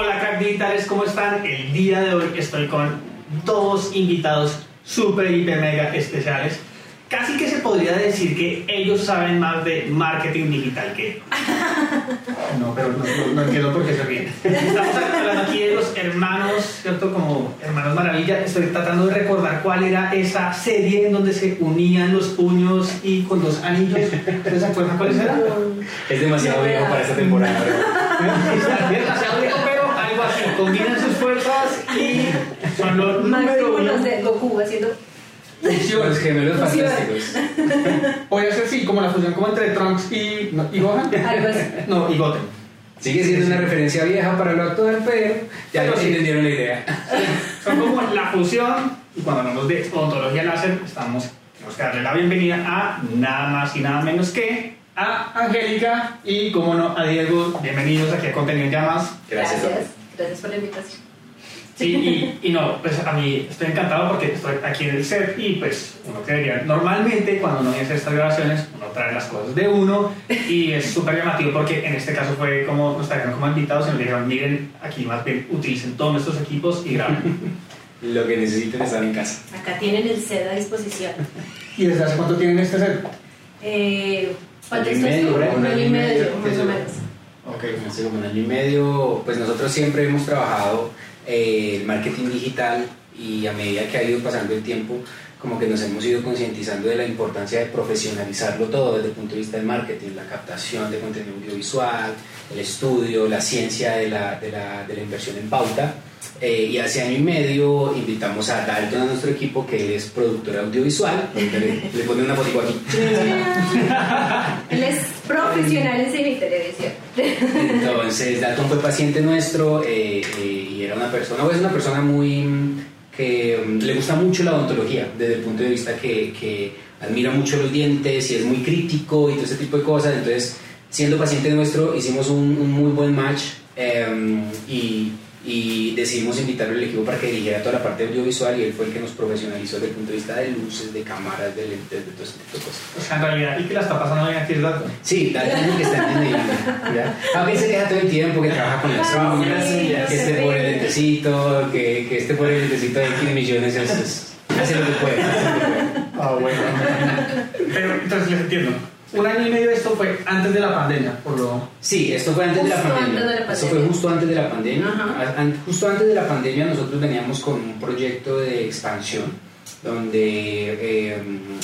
Hola crack digitales, ¿cómo están? El día de hoy estoy con dos invitados super, hiper, mega especiales. Casi que se podría decir que ellos saben más de marketing digital que... No, pero no, no- no entiendo por qué se ríen. Estamos hablando aquí de los hermanos, ¿cierto? Como hermanos maravilla. Estoy tratando de recordar cuál era esa serie en donde se unían los puños y con los anillos. ¿Ustedes se acuerdan cuál era? Es demasiado viejo para esta temporada. Está bien, demasiado viejo. Combinan sus fuerzas y son los número uno. los de Goku haciendo. Los gemelos fantásticos. Puede ser sí, como la fusión como entre Trunks y, no, y Gohan. Algo así. No, y Goten. Sigue siendo una referencia vieja para lo actual, pero ya Pero no sí. entendieron la idea. Son como la fusión y cuando hablamos de ontología láser estamos, tenemos que darle la bienvenida a nada más y nada menos que a Angélica y como no a Diego. Bienvenidos aquí a Contenido en Llamas. Gracias. Gracias. Gracias por la invitación. Sí, y, y no, pues a mí estoy encantado porque estoy aquí en el set y pues uno creería, normalmente cuando uno hace estas grabaciones, uno trae las cosas de uno y es súper llamativo porque en este caso fue como nos trajeron como invitados y nos dijeron, miren, aquí más bien utilicen todos nuestros equipos y graben. Lo que necesiten estar en casa. Acá tienen el set a disposición. ¿Y desde hace cuánto tienen este set? Eh, ¿Cuánto estás tú? Un año y medio, más o menos. Ok, Hace como un año y medio, pues nosotros siempre hemos trabajado eh, el marketing digital y a medida que ha ido pasando el tiempo, como que nos hemos ido concientizando de la importancia de profesionalizarlo todo desde el punto de vista del marketing, la captación de contenido audiovisual, el estudio, la ciencia de la, de la, de la inversión en pauta. Eh, y hace año y medio invitamos a Dalton a nuestro equipo, que es productor audiovisual. Le, le pone una fotico aquí. Él es profesional en cine y televisión. Entonces, Dalton fue paciente nuestro eh, eh, y era una persona, pues una persona muy mm, que mm, le gusta mucho la odontología desde el punto de vista que, que admira mucho los dientes y es muy crítico y todo ese tipo de cosas. Entonces, siendo paciente nuestro, hicimos un, un muy buen match eh, y, y decidimos invitarlo al equipo para que dirigiera toda la parte audiovisual y él fue el que nos profesionalizó desde el punto de vista de luces, de cámaras, de lentes, de todo ese tipo de cosas. o sea, en realidad, ¿y qué la está pasando bien aquí es dato? Sí, es el que está entendiendo. ¿ya? A veces se queja todo el tiempo que trabaja con las uñas, sí, que este sí. pobre lentecito, que, que este pobre lentecito de 15 millones es, es- hace lo que puede. hace lo que puede. Ah, bueno. Pero entonces les entiendo. Un año y medio esto fue antes de la pandemia, por lo... Sí, esto fue antes de la pandemia. antes de la Esto fue justo antes de la pandemia. Ajá. Justo antes de la pandemia nosotros veníamos con un proyecto de expansión donde eh,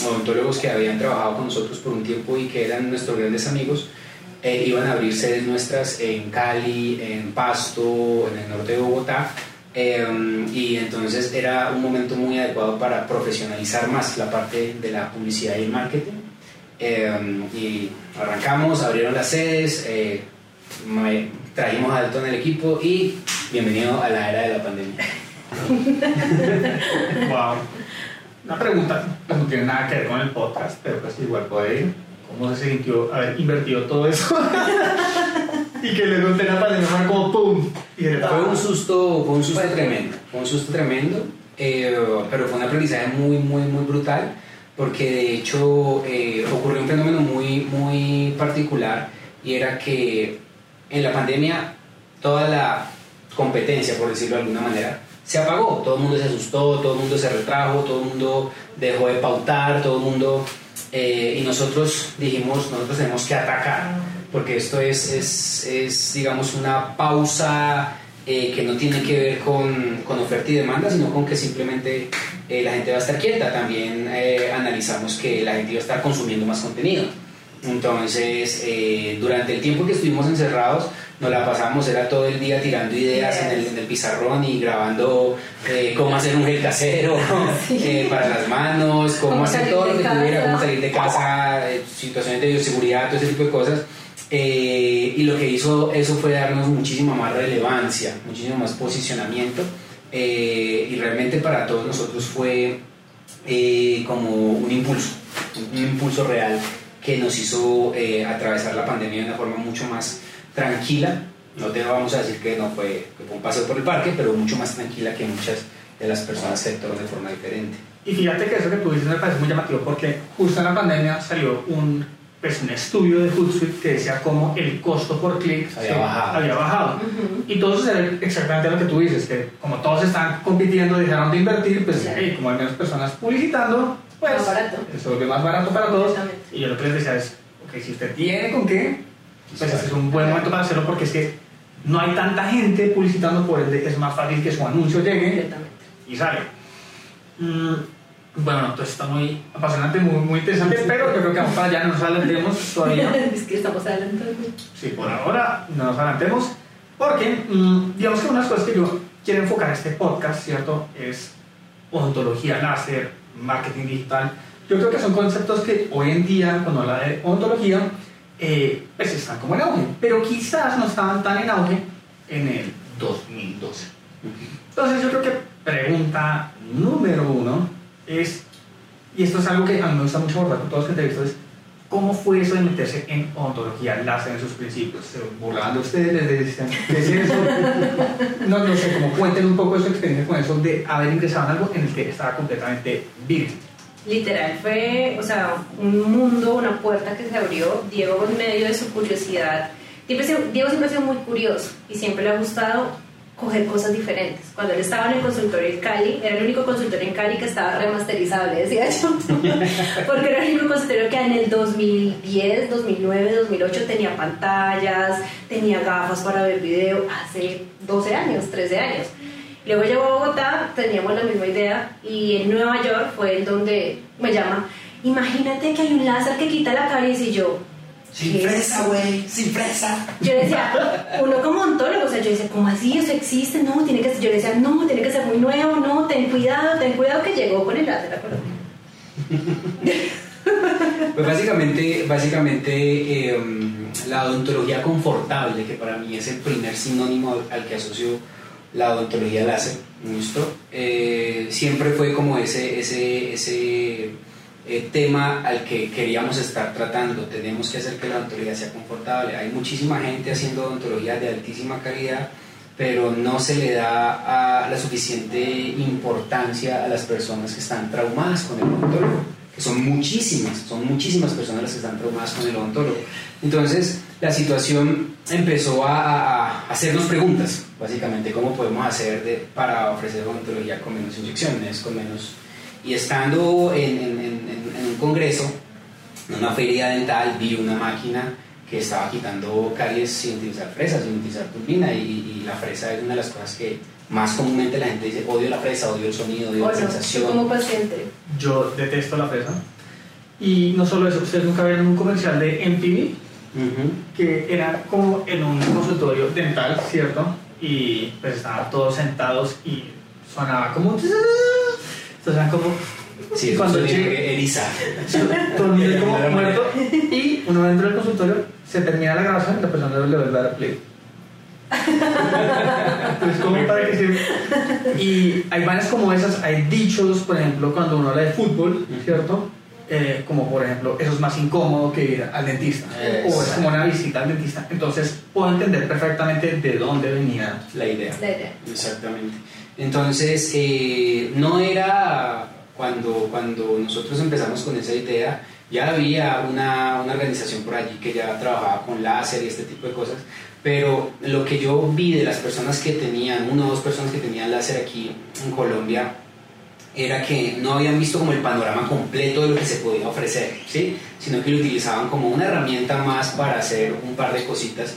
odontólogos que habían trabajado con nosotros por un tiempo y que eran nuestros grandes amigos eh, iban a abrir sedes nuestras en Cali, en Pasto, en el norte de Bogotá. eh, y entonces era un momento muy adecuado para profesionalizar más la parte de la publicidad y el marketing. Eh, y arrancamos, abrieron las sedes, eh, me- trajimos a Dalton al equipo y bienvenido a la era de la pandemia. Wow. Una pregunta, pues no tiene nada que ver con el podcast, pero pues igual puede ir. ¿Cómo se sintió haber invertido todo eso? y que luego en la pandemia como ¡pum! Y de Fue un susto, fue un susto tremendo, fue un susto tremendo, eh, pero fue un aprendizaje muy, muy, muy brutal, porque de hecho eh, ocurrió un fenómeno muy, muy particular y era que en la pandemia toda la competencia, por decirlo de alguna manera, se apagó, todo el mundo se asustó, todo el mundo se retrajo, todo el mundo dejó de pautar, todo el mundo... eh, y nosotros dijimos, nosotros tenemos que atacar, porque esto es, es, es digamos, una pausa eh, que no tiene que ver con, con oferta y demanda, sino con que simplemente eh, la gente va a estar quieta. También eh, analizamos que la gente iba a estar consumiendo más contenido. Entonces, eh, durante el tiempo que estuvimos encerrados, nos la pasamos, era todo el día tirando ideas en, el, en el pizarrón y grabando eh, cómo hacer un gel casero eh, para las manos, cómo, Cómo hacer todo lo que tuviera, casa. cómo salir de casa, eh, situaciones de bioseguridad, todo ese tipo de cosas. Eh, y lo que hizo eso fue darnos muchísima más relevancia, muchísimo más posicionamiento. Eh, y realmente para todos nosotros fue eh, como un impulso, un impulso real que nos hizo eh, atravesar la pandemia de una forma mucho más tranquila. No te vamos a decir que no fue, que fue un paseo por el parque, pero mucho más tranquila que muchas de las personas que actuaron de forma diferente. Y fíjate que eso que tú dices me parece muy llamativo porque justo en la pandemia salió un pues, un estudio de Hootsuite que decía cómo el costo por clic Había bajado. había bajado. Ujú. Y todo sucede exactamente lo que tú dices, que como todos están compitiendo, dejaron de invertir, pues Claro. hey, como hay menos personas publicitando, pues se vuelve más barato para todos. Exactamente. Y yo lo que les decía es, ok, si usted tiene con qué, pues este es un buen momento para hacerlo porque es que no hay tanta gente publicitando, por ende es más fácil que su anuncio llegue y sale. Mm, bueno, entonces está muy apasionante, muy, muy interesante, pero yo creo que para allá, no nos adelantemos todavía. es que estamos de... Sí, por ahora no nos adelantemos, porque mm, digamos que una de las cosas que yo quiero enfocar en este podcast, ¿cierto? Es odontología láser, marketing digital. Yo creo que son conceptos que hoy en día, cuando habla de odontología, eh, pues están como en auge, pero quizás no estaban tan en auge en el 2012. Entonces yo creo que pregunta número uno es, y esto es algo que a mí me gusta mucho abordar con todos los que entrevisto, es ¿cómo fue eso de meterse en odontología láser en sus principios? ¿Se burlaban de ustedes? ¿Les decían qué es eso? No, no sé, como cuenten un poco de su experiencia con eso de haber ingresado en algo en el que estaba completamente virgen. Literal, fue, o sea, un mundo, una puerta que se abrió. Diego, en medio de su curiosidad, Diego siempre ha sido muy curioso y siempre le ha gustado coger cosas diferentes. Cuando él estaba en el consultorio en Cali, era el único consultorio en Cali que estaba remasterizable, decía yo. Porque era el único consultorio que en el 2010, 2009, 2008 tenía pantallas, tenía gafas para ver video, hace 12 años, 13 años. Luego llegó a Bogotá, teníamos la misma idea y en Nueva York fue en donde me llama, imagínate que hay un láser que quita la caries y yo... ¿qué es eso? güey, sin fresa. Yo decía, uno como ontólogo, o sea, yo decía, ¿cómo así? ¿Eso existe? No, tiene que ser, yo le decía, no, tiene que ser muy nuevo, no, ten cuidado, ten cuidado que llegó con el láser a Colombia. Pues básicamente, básicamente eh, la odontología confortable, que para mí es el primer sinónimo al que asocio la odontología láser, ¿listo? Eh, siempre fue como ese, ese, ese eh, tema al que queríamos estar tratando. Tenemos que hacer que la odontología sea confortable. Hay muchísima gente haciendo odontología de altísima calidad, pero no se le da a la suficiente importancia a las personas que están traumadas con el odontólogo que son muchísimas, son muchísimas personas las que están traumadas con el odontólogo. Entonces, la situación empezó a, a- a hacernos preguntas, básicamente, cómo podemos hacer de- para ofrecer odontología con menos inyecciones, con menos... Y estando en, en- en- un congreso, en una feria dental, vi una máquina que estaba quitando caries sin utilizar fresa, sin utilizar turbina, y, y la fresa es una de las cosas que más comúnmente la gente dice, odio la fresa, odio el sonido, odio la sensación. como paciente. Yo detesto la fresa. Y no solo eso, ustedes nunca vieron un comercial de MTV que era como en un consultorio dental, ¿cierto? Y pues estaban todos sentados y sonaba como... Entonces eran como... Sí, cuando un el sonido chico- que eriza. todo el mundo como muerto y uno dentro del consultorio se termina la grabación y la persona le vuelve a dar play. Entonces, como para que sirve? Y hay varias como esas, hay dichos, por ejemplo, cuando uno habla de fútbol, ¿cierto? Eh, como por ejemplo, eso es más incómodo que ir al dentista, o es Exacto. como una visita al dentista. Entonces, puedo entender perfectamente de dónde venía. La idea. La idea. Exactamente. Entonces, eh, no era cuando, cuando nosotros empezamos con esa idea, ya había una, una organización por allí que ya trabajaba con láser y este tipo de cosas, pero lo que yo vi de las personas que tenían, una o dos personas que tenían láser aquí en Colombia, era que no habían visto como el panorama completo de lo que se podía ofrecer, ¿sí? sino que lo utilizaban como una herramienta más para hacer un par de cositas.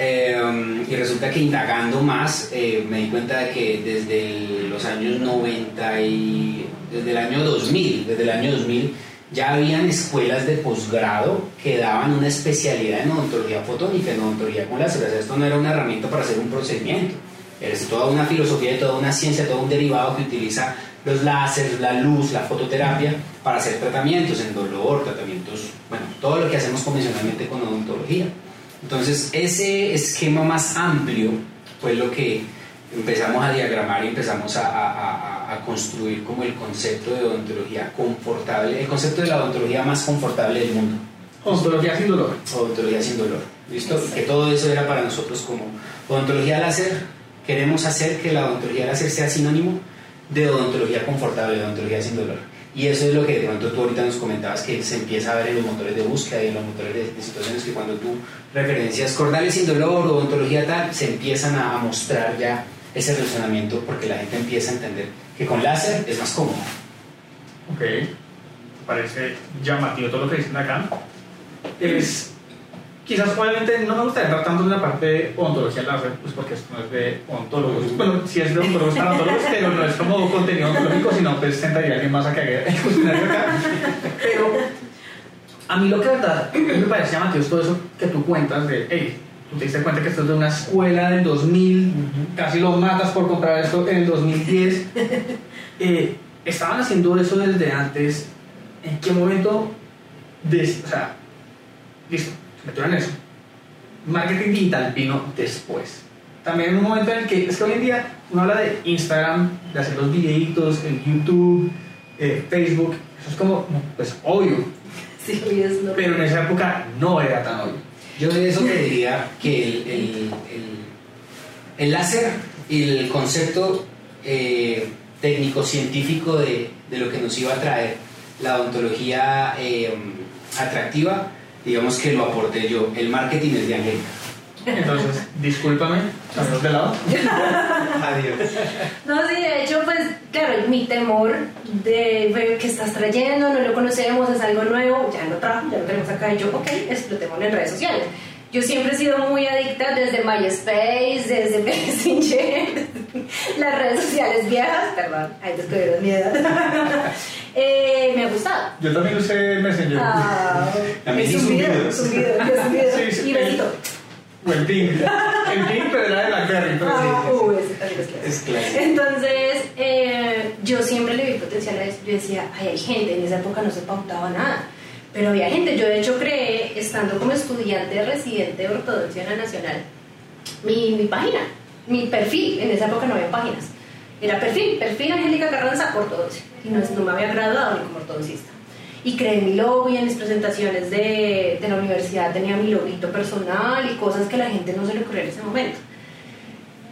Eh, y resulta que indagando más eh, me di cuenta de que desde los años 90 y desde el año 2000, desde el año 2000 ya habían escuelas de posgrado que daban una especialidad en odontología fotónica, en odontología con láser. Esto no era una herramienta para hacer un procedimiento, es toda una filosofía toda una ciencia, todo un derivado que utiliza los láseres, la luz, la fototerapia para hacer tratamientos en dolor, tratamientos, bueno, todo lo que hacemos convencionalmente con odontología. Entonces, ese esquema más amplio fue lo que empezamos a diagramar y empezamos a, a- a- a construir como el concepto de odontología confortable, el concepto de la odontología más confortable del mundo. Odontología sin dolor. Odontología sin dolor. ¿Listo? Que todo eso era para nosotros como odontología láser. Queremos hacer que la odontología láser sea sinónimo de odontología confortable, de odontología sin dolor. Y eso es lo que de pronto tú ahorita nos comentabas que se empieza a ver en los motores de búsqueda y en los motores de, situaciones que cuando tú referencias cordales sin dolor o odontología tal, se empiezan a, a mostrar ya ese relacionamiento porque la gente empieza a entender que con láser es más cómodo. Ok, parece llamativo todo lo que dicen acá. Es, quizás obviamente no me gustaría entrar tanto en la parte de ontología láser, pues porque esto no es de ontólogos. Bueno, sí es de ontólogos para ontólogos, pero no es como contenido ontológico, sino pues sentaría alguien más a que haga el acá. Pero a mí lo que de verdad me parece llamativo es todo eso que tú cuentas de, hey, tú te diste cuenta que esto es de una escuela del 2000, casi lo matas por comprar esto en el 2010. Eh, estaban haciendo eso desde antes. ¿En qué momento? De, o sea, listo, se metieron en eso. Marketing digital vino después. También en un momento en el que, es que hoy en día uno habla de Instagram, de hacer los videitos, en YouTube, eh, Facebook, eso es como, pues obvio, Sí, es lo pero en esa época no era tan obvio. Yo de eso te diría que el, el, el- el láser y el concepto eh, técnico-científico de, de lo que nos iba a traer la odontología eh, atractiva, digamos que lo aporté yo. El marketing es de Angélica. Entonces, discúlpame, salimos de lado. Adiós. No, sí, de hecho, pues, claro, mi temor de ver qué estás trayendo, no lo conocemos, es algo nuevo, ya lo trajo, ya lo tenemos acá, y yo, ok, explotémoslo en redes sociales. Yo siempre he sido muy adicta desde MySpace, desde Messenger, las redes sociales viejas, perdón, ahí descubrieron mi edad. Eh, me ha gustado. Yo también usé Messenger. Ah, A mí zumbidos. zumbido, y zumbido, Sí, sí, y besito. O el Ping. El Ping, pero era de Blackberry. Pero Ah, sí, uh, es. Es. Entonces, eh, yo siempre le vi potencial a eso. Yo decía, ay, hay gente, en esa época no se pautaba nada. Pero había gente, yo de hecho creé, estando como estudiante residente de ortodoncia en la Nacional, mi, mi página, mi perfil, en esa época no había páginas. Era perfil, perfil Angélica Carranza, ortodoncia. Y no, me había graduado ni como ortodoncista. Y creé mi logo y en mis presentaciones de, de la universidad tenía mi loguito personal y cosas que la gente no se le ocurrió en ese momento.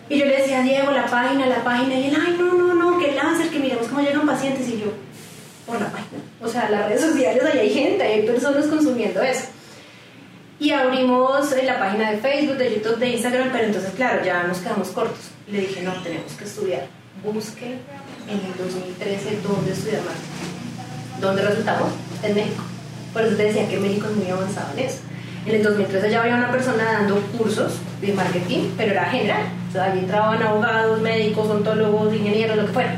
Y yo le decía a Diego, la página, la página, y él, ay, no, no, no, que láser, que miremos cómo llegan pacientes. Y yo, por la página. O sea, las redes sociales, ahí hay gente, hay personas consumiendo eso. Y abrimos la página de Facebook, de YouTube, de Instagram, pero entonces, claro, ya nos quedamos cortos. Le dije, no, tenemos que estudiar. Busque en el 2013 dónde estudiar marketing. ¿Dónde resultamos? En México. Por eso te decía que México es muy avanzado en eso. En el 2013 ya había una persona dando cursos de marketing, pero era general. O sea, allí entraban abogados, médicos, ontólogos, ingenieros, lo que fuera.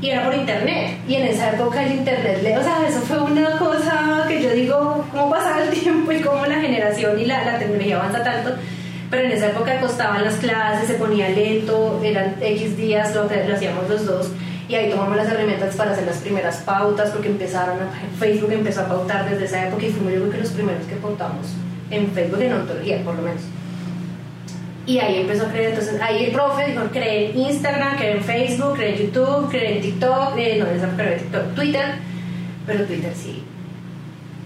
Y era por internet. Y en esa época el internet, le- o sea, eso fue una cosa que yo digo, cómo pasaba el tiempo y cómo la generación y la, tecnología avanza tanto. Pero en esa época costaban las clases, se ponía lento, eran X días, lo, lo hacíamos los dos. Y ahí tomamos las herramientas para hacer las primeras pautas, porque empezaron, a, Facebook empezó a pautar desde esa época y fuimos yo creo que los primeros que pautamos en Facebook en ontología, por lo menos. Y ahí empezó a creer, entonces ahí el profe dijo, cree en Instagram, cree en Facebook, cree en YouTube, cree en TikTok, eh, no, cree en TikTok, Twitter, pero Twitter sí,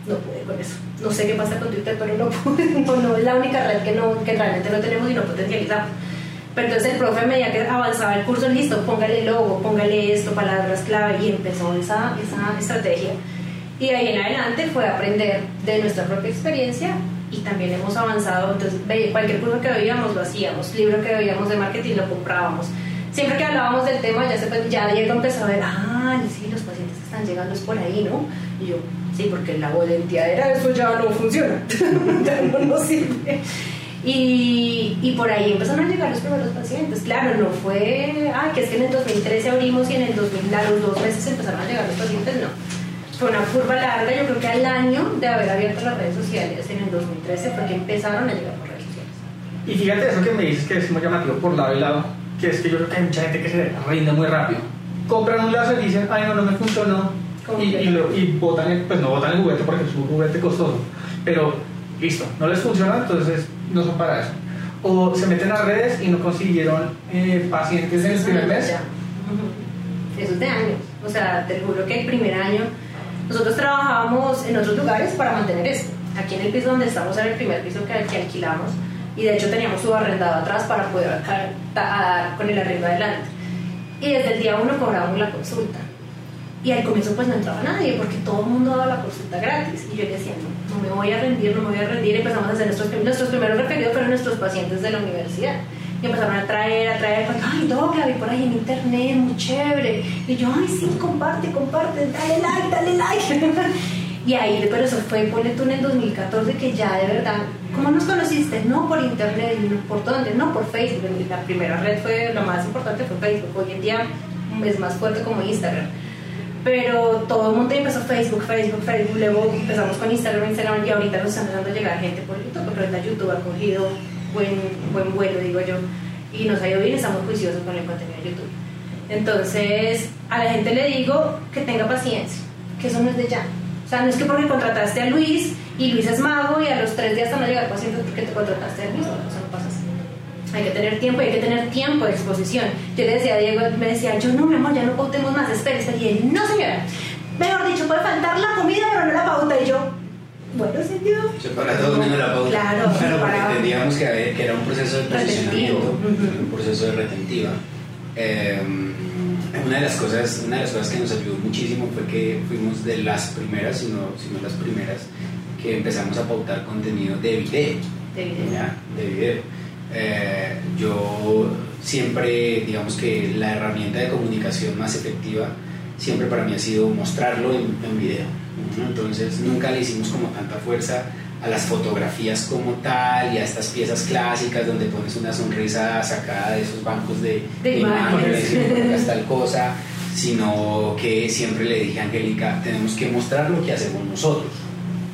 no pude con eso. No sé qué pasa con Twitter, pero no pude, no, no, es la única red que, no, que realmente no tenemos y no potencializamos. Pero entonces el profe, a medida que avanzaba el curso, listo, póngale logo, póngale esto, palabras clave, y empezó esa, esa estrategia. Y de ahí en adelante fue aprender de nuestra propia experiencia y también hemos avanzado. Entonces, cualquier curso que veíamos lo hacíamos, libro que veíamos de marketing lo comprábamos. Siempre que hablábamos del tema, ya, se, ya Diego empezó a ver, ah, sí, los pacientes que están llegando es por ahí, ¿no? Y yo, sí, porque la voluntiadera, eso ya no funciona, ya no nos sirve. Y, y por ahí empezaron a llegar los primeros pacientes. Claro, no fue, ay, que es que en el 2013 abrimos y en el 2000, a los dos meses empezaron a llegar los pacientes, no. Fue una curva larga, yo creo que al año de haber abierto las redes sociales en el 2013 fue que empezaron a llegar por redes sociales. Y fíjate eso que me dices que es muy llamativo por lado y lado, que es que yo creo que hay mucha gente que se rinde muy rápido. Compran un láser y dicen, ay no, no me funcionó. Y, y, lo- y botan el, pues no botan el juguete porque es un juguete costoso. Pero listo, no les funciona, entonces no son para eso. O se meten a redes y no consiguieron eh, pacientes en el primer mes. Eso es de años. O sea, te juro que el primer año nosotros trabajábamos en otros lugares para mantener esto. Aquí en el piso donde estamos era el primer piso que, que alquilamos y de hecho teníamos su arrendado atrás para poder dar con el arriendo adelante. Y desde el día uno cobrábamos la consulta. Y al comienzo pues no entraba nadie porque todo el mundo daba la consulta gratis. Y yo decía, no, no me voy a rendir, no me voy a rendir. Empezamos a hacer nuestros, nuestros primeros referidos fueron nuestros pacientes de la universidad. Y empezaron a traer, a traer, ay, Doc, la vi por ahí en internet, muy chévere. Y yo, ay, sí, comparte, comparte, dale like, dale like. y ahí, pero eso fue, ponle tú en el 2014, que ya de verdad, ¿cómo nos conociste? No por internet, ¿por dónde? No, por Facebook. La primera red fue, la más importante fue Facebook. Hoy en día es más fuerte como Instagram pero todo el mundo empezó Facebook, Facebook, Facebook, luego empezamos con Instagram, Instagram y ahorita nos están empezando a llegar gente por YouTube, pero ahorita YouTube ha cogido buen, buen vuelo, digo yo, y nos ha ido bien, estamos juiciosos con el contenido de YouTube. Entonces, a la gente le digo que tenga paciencia, que eso no es de ya. O sea, no es que porque contrataste a Luis y Luis es mago y a los tres días te van a llegar pacientes porque te contrataste a Luis, o sea, no pasa así. Hay que tener tiempo y hay que tener tiempo de exposición. Yo le decía a Diego, me decía, yo no, mi amor, ya no pautemos más, espera. Y él, no señora, mejor dicho, puede faltar la comida, pero no la pauta. Y yo, bueno, señor. Se para todo menos la pauta. Claro, pero porque para- entendíamos que, había- que era un proceso de posicionamiento, un proceso de retentiva. Eh, una de las cosas una de las cosas que nos ayudó muchísimo fue que fuimos de las primeras si no, si no las primeras que empezamos a pautar contenido de video De video. ¿ya? de video Eh, yo siempre digamos que la herramienta de comunicación más efectiva siempre para mí ha sido mostrarlo en, en video ¿no? entonces nunca le hicimos como tanta fuerza a las fotografías como tal y a estas piezas clásicas donde pones una sonrisa sacada de esos bancos de, De imágenes. y colocas tal cosa, sino que siempre le dije a Angélica, tenemos que mostrar lo que hacemos nosotros,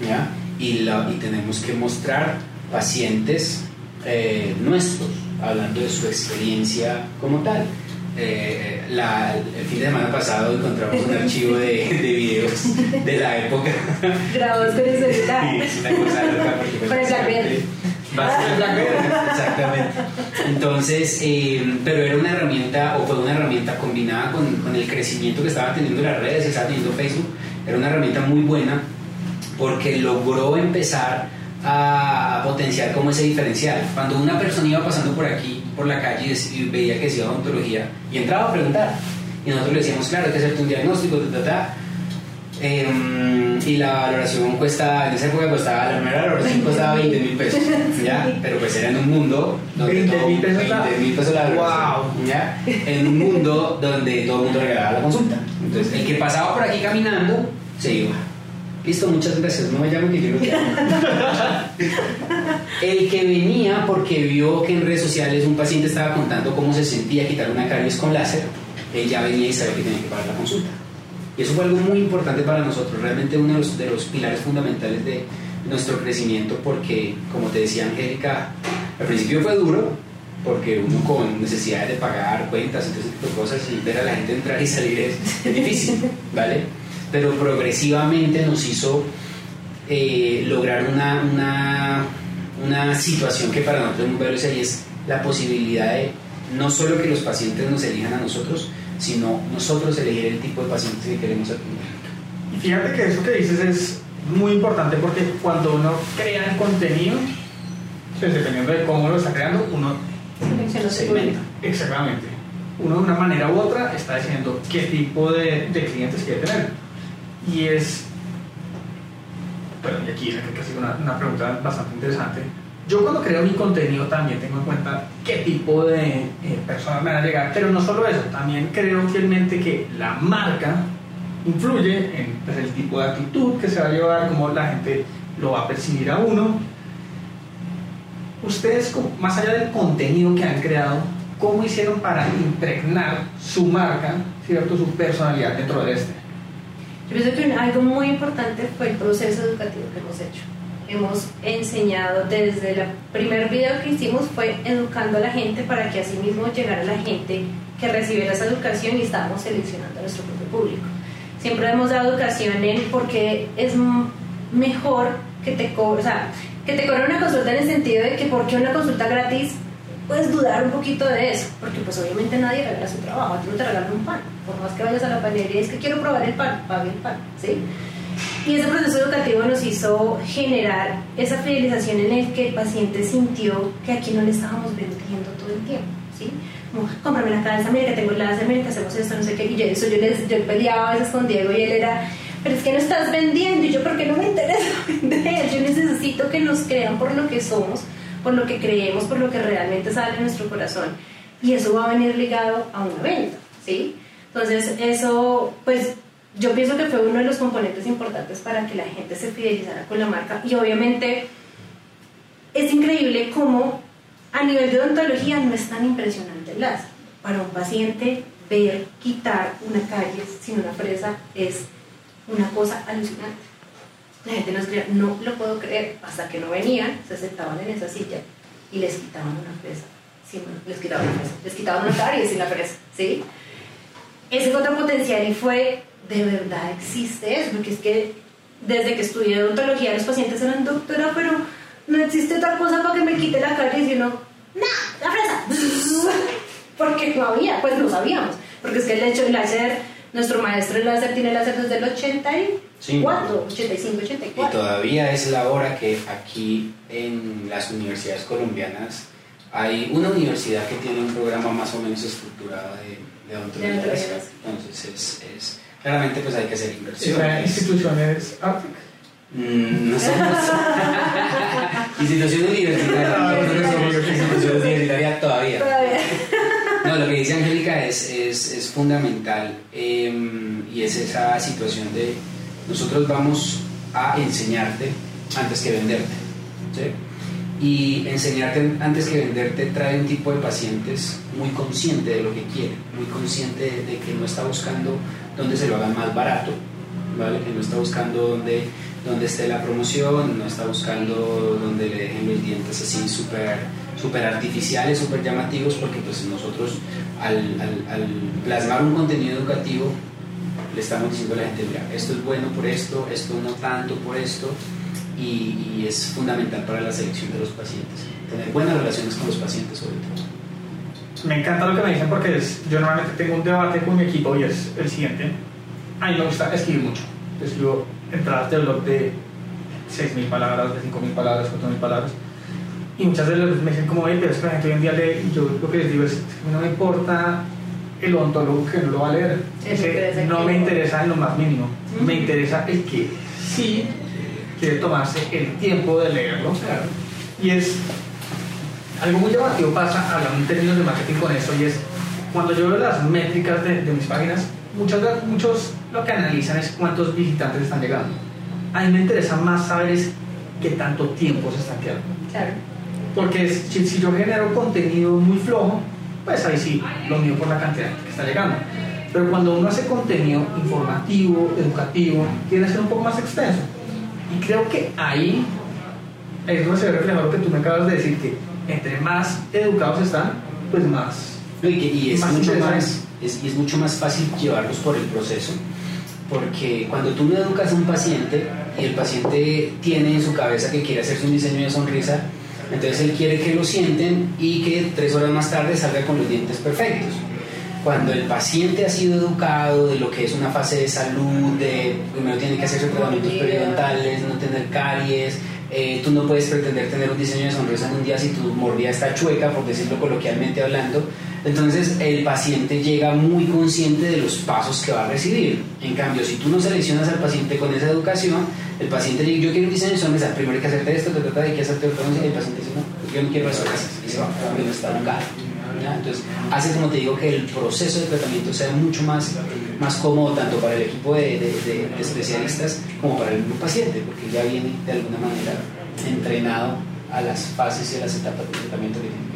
¿ya? Y, la- y tenemos que mostrar pacientes eh, nuestros, hablando de su experiencia como tal. Eh, la- el fin de semana pasado encontramos un archivo de, de videos de la época Grabados con el celular. Sí, una cosa loca porque Blackberry. básicamente Blackberry, Exactamente. Entonces, eh, pero era una herramienta, o fue una herramienta combinada con, con el crecimiento que estaba teniendo las redes, que estaba teniendo Facebook, era una herramienta muy buena porque logró empezar a, potenciar como ese diferencial. Cuando una persona iba pasando por aquí, por la calle, y veía que decía odontología, y entraba a preguntar, y nosotros le decíamos, claro, hay que hacerte un diagnóstico, ta, ta, ta. Em, y la valoración cuesta, en esa época costaba, la primera valoración costaba 20 mil pesos, ¿ya? Pero pues era en un mundo donde 20 todo- mil pesos la- 20 mil pesos la valoración, Wow. ¿ya? En un mundo donde todo el mundo regalaba la consulta. Entonces, el que pasaba por aquí caminando, se iba. Listo, muchas gracias, no me llamen que yo no llamo. El que venía porque vio que en redes sociales un paciente estaba contando cómo se sentía quitar una caries con láser, él ya venía y sabía que tenía que pagar la consulta. Y eso fue algo muy importante para nosotros, realmente uno de los, pilares fundamentales de nuestro crecimiento, porque, como te decía Angélica, al principio fue duro, porque uno con necesidad de pagar cuentas y todo ese tipo de cosas y ver a la gente entrar y salir es difícil, ¿vale? Pero progresivamente nos hizo eh, lograr una, una, una situación que para nosotros es muy valiosa y es la posibilidad de no solo que los pacientes nos elijan a nosotros, sino nosotros elegir el tipo de pacientes que queremos atender. Y fíjate que eso que dices es muy importante porque cuando uno crea el contenido, pues dependiendo de cómo lo está creando, uno Selecciona público. exactamente, uno de una manera u otra está diciendo qué tipo de, de clientes quiere tener. Y es, bueno, y aquí que hacer una, una pregunta bastante interesante. Yo cuando creo mi contenido también tengo en cuenta qué tipo de eh, personas me van a llegar, pero no solo eso, también creo fielmente que la marca influye en pues, el tipo de actitud que se va a llevar, cómo la gente lo va a percibir a uno. Ustedes, más allá del contenido que han creado, ¿cómo hicieron para impregnar su marca, cierto, su personalidad dentro de este? Yo pienso que algo muy importante fue el proceso educativo que hemos hecho. Hemos enseñado desde el primer video que hicimos fue educando a la gente para que así mismo llegara la gente que recibiera esa educación y estábamos seleccionando a nuestro propio público. Siempre hemos dado educación en porque es m- mejor que te cobre, o sea, que te cobre una consulta en el sentido de que porque una consulta gratis puedes dudar un poquito de eso, porque pues obviamente nadie regala su trabajo, a ti no te regalan un pan, por más que vayas a la panadería y es que quiero probar el pan, pague el pan, ¿sí? Y ese proceso educativo nos hizo generar esa fidelización en el que el paciente sintió que aquí no le estábamos vendiendo todo el tiempo, ¿sí? Como, cómprame la calza, mira que tengo la mira que hacemos esto, no sé qué. Y yo, eso yo, les, yo peleaba a veces con Diego y él era, pero es que no estás vendiendo. Y yo, ¿por qué no me interesa vender? Yo necesito que nos crean por lo que somos, por lo que creemos, por lo que realmente sale en nuestro corazón. Y eso va a venir ligado a un evento, ¿sí? Entonces, eso, pues yo pienso que fue uno de los componentes importantes para que la gente se fidelizara con la marca. Y obviamente es increíble cómo a nivel de odontología no es tan impresionante el láser. Para un paciente ver quitar una calle sin una fresa es una cosa alucinante. La gente nos creía, no lo puedo creer, hasta que no venían, se sentaban en esa silla y les quitaban una fresa. Sí, les quitaban una fresa, les quitaban una caries sin la fresa, ¿sí? Ese fue otro potencial y fue, de verdad existe eso, porque es que desde que estudié odontología los pacientes eran doctora, pero no existe otra cosa para que me quite la caries y uno, no, la fresa, porque no había, pues no sabíamos, porque es que el hecho del láser, nuestro maestro de láser tiene láser desde el 84, 85, 84. Y todavía es la hora que aquí en las universidades colombianas hay una universidad que tiene un programa más o menos estructurado de de odontología. Entonces, es, es, claramente pues hay que hacer inversión. ¿La institución es ARTIC? Mm, no somos institución universitaria. No, somos institución universitaria todavía. Todavía. No, lo que dice Angélica es, es, es fundamental eh, y es esa situación de nosotros vamos a enseñarte antes que venderte. ¿sí? Y enseñarte antes que venderte trae un tipo de pacientes muy consciente de lo que quiere, muy consciente de, que no está buscando donde se lo hagan más barato, ¿vale? que no está buscando donde, donde esté la promoción, no está buscando donde le dejen los dientes así súper super artificiales, súper llamativos, porque pues nosotros al, al, al plasmar un contenido educativo le estamos diciendo a la gente, mira, esto es bueno por esto, esto no tanto por esto, y, es fundamental para la selección de los pacientes. Tener buenas relaciones con los pacientes sobre todo. Me encanta lo que me dicen porque es, yo normalmente tengo un debate con mi equipo y es el siguiente. A mí me gusta escribir mucho. Escribo entradas de blog de 6.000 palabras, de 5.000 palabras, 4.000 palabras. Y muchas veces me dicen como, pero es que la gente hoy en día lee y yo lo que les digo es, no me importa el odontólogo que no lo va a leer. Ese no me interesa en lo más mínimo. Me interesa el que sí quiere tomarse el tiempo de leerlo. Y es algo muy llamativo pasa, hablando en términos de marketing con eso, y es cuando yo veo las métricas de, mis páginas, muchos, muchos lo que analizan es cuántos visitantes están llegando. A mí me interesa más saber es qué tanto tiempo se están quedando. Claro. Porque si, si, yo genero contenido muy flojo, pues ahí sí, lo mío por la cantidad que está llegando. Pero cuando uno hace contenido informativo, educativo, tiene que ser un poco más extenso. Y creo que ahí es donde se ve reflejado lo que tú me acabas de decir, que entre más educados están, pues más. Y, es, mucho más, es, y es mucho más fácil llevarlos por el proceso, porque cuando tú no educas a un paciente y el paciente tiene en su cabeza que quiere hacerse un diseño de sonrisa, entonces él quiere que lo sienten y que tres horas más tarde salga con los dientes perfectos cuando el paciente ha sido educado de lo que es una fase de salud, de primero tiene que hacerse tratamientos periodontales, no tener caries, eh, tú no puedes pretender tener un diseño de sonrisa en un día si tu mordida está chueca, por decirlo coloquialmente hablando. Entonces el paciente llega muy consciente de los pasos que va a recibir. En cambio, si tú no seleccionas al paciente con esa educación, el paciente dice, yo quiero un diseño de primero hay que hacerte esto, te trata de que hacerte otra y el paciente dice, no, yo no quiero eso, y se va, no está educado. Entonces, hace como te digo que el proceso de tratamiento sea mucho más, más cómodo tanto para el equipo de, de, especialistas como para el mismo paciente, porque ya viene de alguna manera entrenado a las fases y a las etapas de tratamiento que tiene.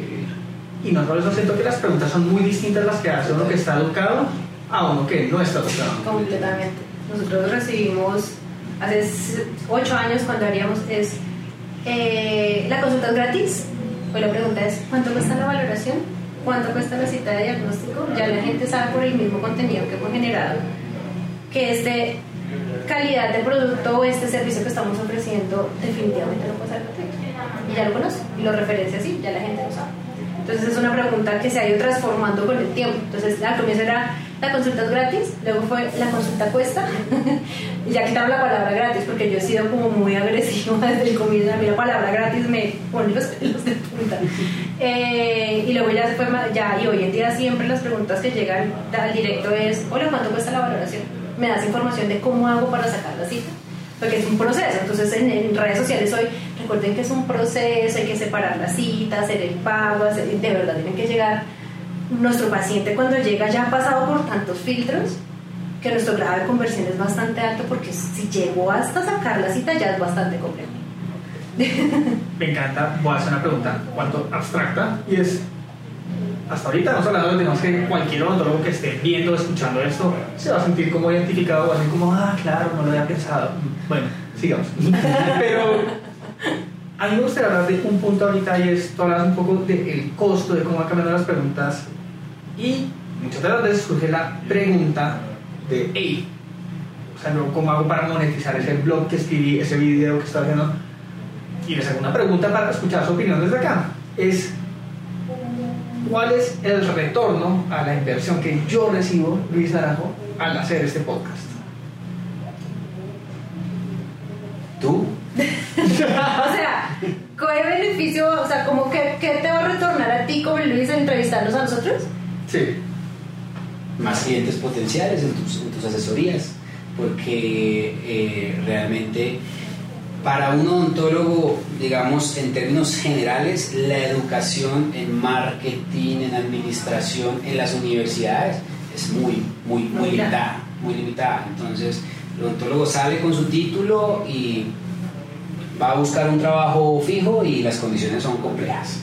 Y no solo eso, siento que las preguntas son muy distintas las que hace uno que está educado a uno que no está educado. Completamente. Nosotros recibimos hace ocho años cuando haríamos es eh, la consulta es gratis. Pues la pregunta es ¿cuánto cuesta la valoración? cuánto cuesta la cita de diagnóstico, ya la gente sabe por el mismo contenido que hemos generado que es de calidad de producto o este servicio que estamos ofreciendo definitivamente no puede ser gratuito. Y ya lo conoce, y lo referencia así, ya la gente lo sabe. Entonces es una pregunta que se ha ido transformando con el tiempo. Entonces al comienzo era la consulta es gratis, luego fue la consulta cuesta, y ya quitaron la palabra gratis porque yo he sido como muy agresiva desde el comienzo, a mí la palabra gratis me pone los pelos de punta. Eh, y luego ya fue, ya, y hoy en día siempre las preguntas que llegan al directo es, hola, ¿cuánto cuesta la valoración? Me das información de cómo hago para sacar la cita porque es un proceso. Entonces en, redes sociales hoy recuerden que es un proceso, hay que separar la cita, hacer el pago, de verdad tienen que llegar. Nuestro paciente cuando llega ya ha pasado por tantos filtros que nuestro grado de conversión es bastante alto porque si llegó hasta sacar la cita ya es bastante complejo. Me encanta, voy a hacer una pregunta cuanto abstracta y es hasta ahorita hemos hablado de que cualquier odontólogo que esté viendo o escuchando esto se va a sentir como identificado, va a como, ah, claro, no lo había pensado. Bueno, sigamos. Pero a mí me gustaría hablar de un punto ahorita y es, tú hablas un poco del costo, de cómo van cambiando las preguntas y muchas de las veces surge la pregunta de, hey, o sea, ¿cómo hago para monetizar ese blog que escribí, ese video que estoy haciendo? Y les hago una pregunta para escuchar su opinión desde acá. Es, ¿cuál es el retorno a la inversión que yo recibo, Luis Naranjo, al hacer este podcast? ¿Tú? o ¿qué beneficio, o sea, como que, ¿qué te va a retornar a ti como Luis entrevistarnos a nosotros? Sí. Más clientes potenciales en tus, en tus asesorías, porque eh, realmente para un odontólogo, digamos, en términos generales, la educación en marketing, en administración, en las universidades es muy, muy, muy limitada, muy limitada. Entonces, el odontólogo sale con su título y va a buscar un trabajo fijo y las condiciones son complejas.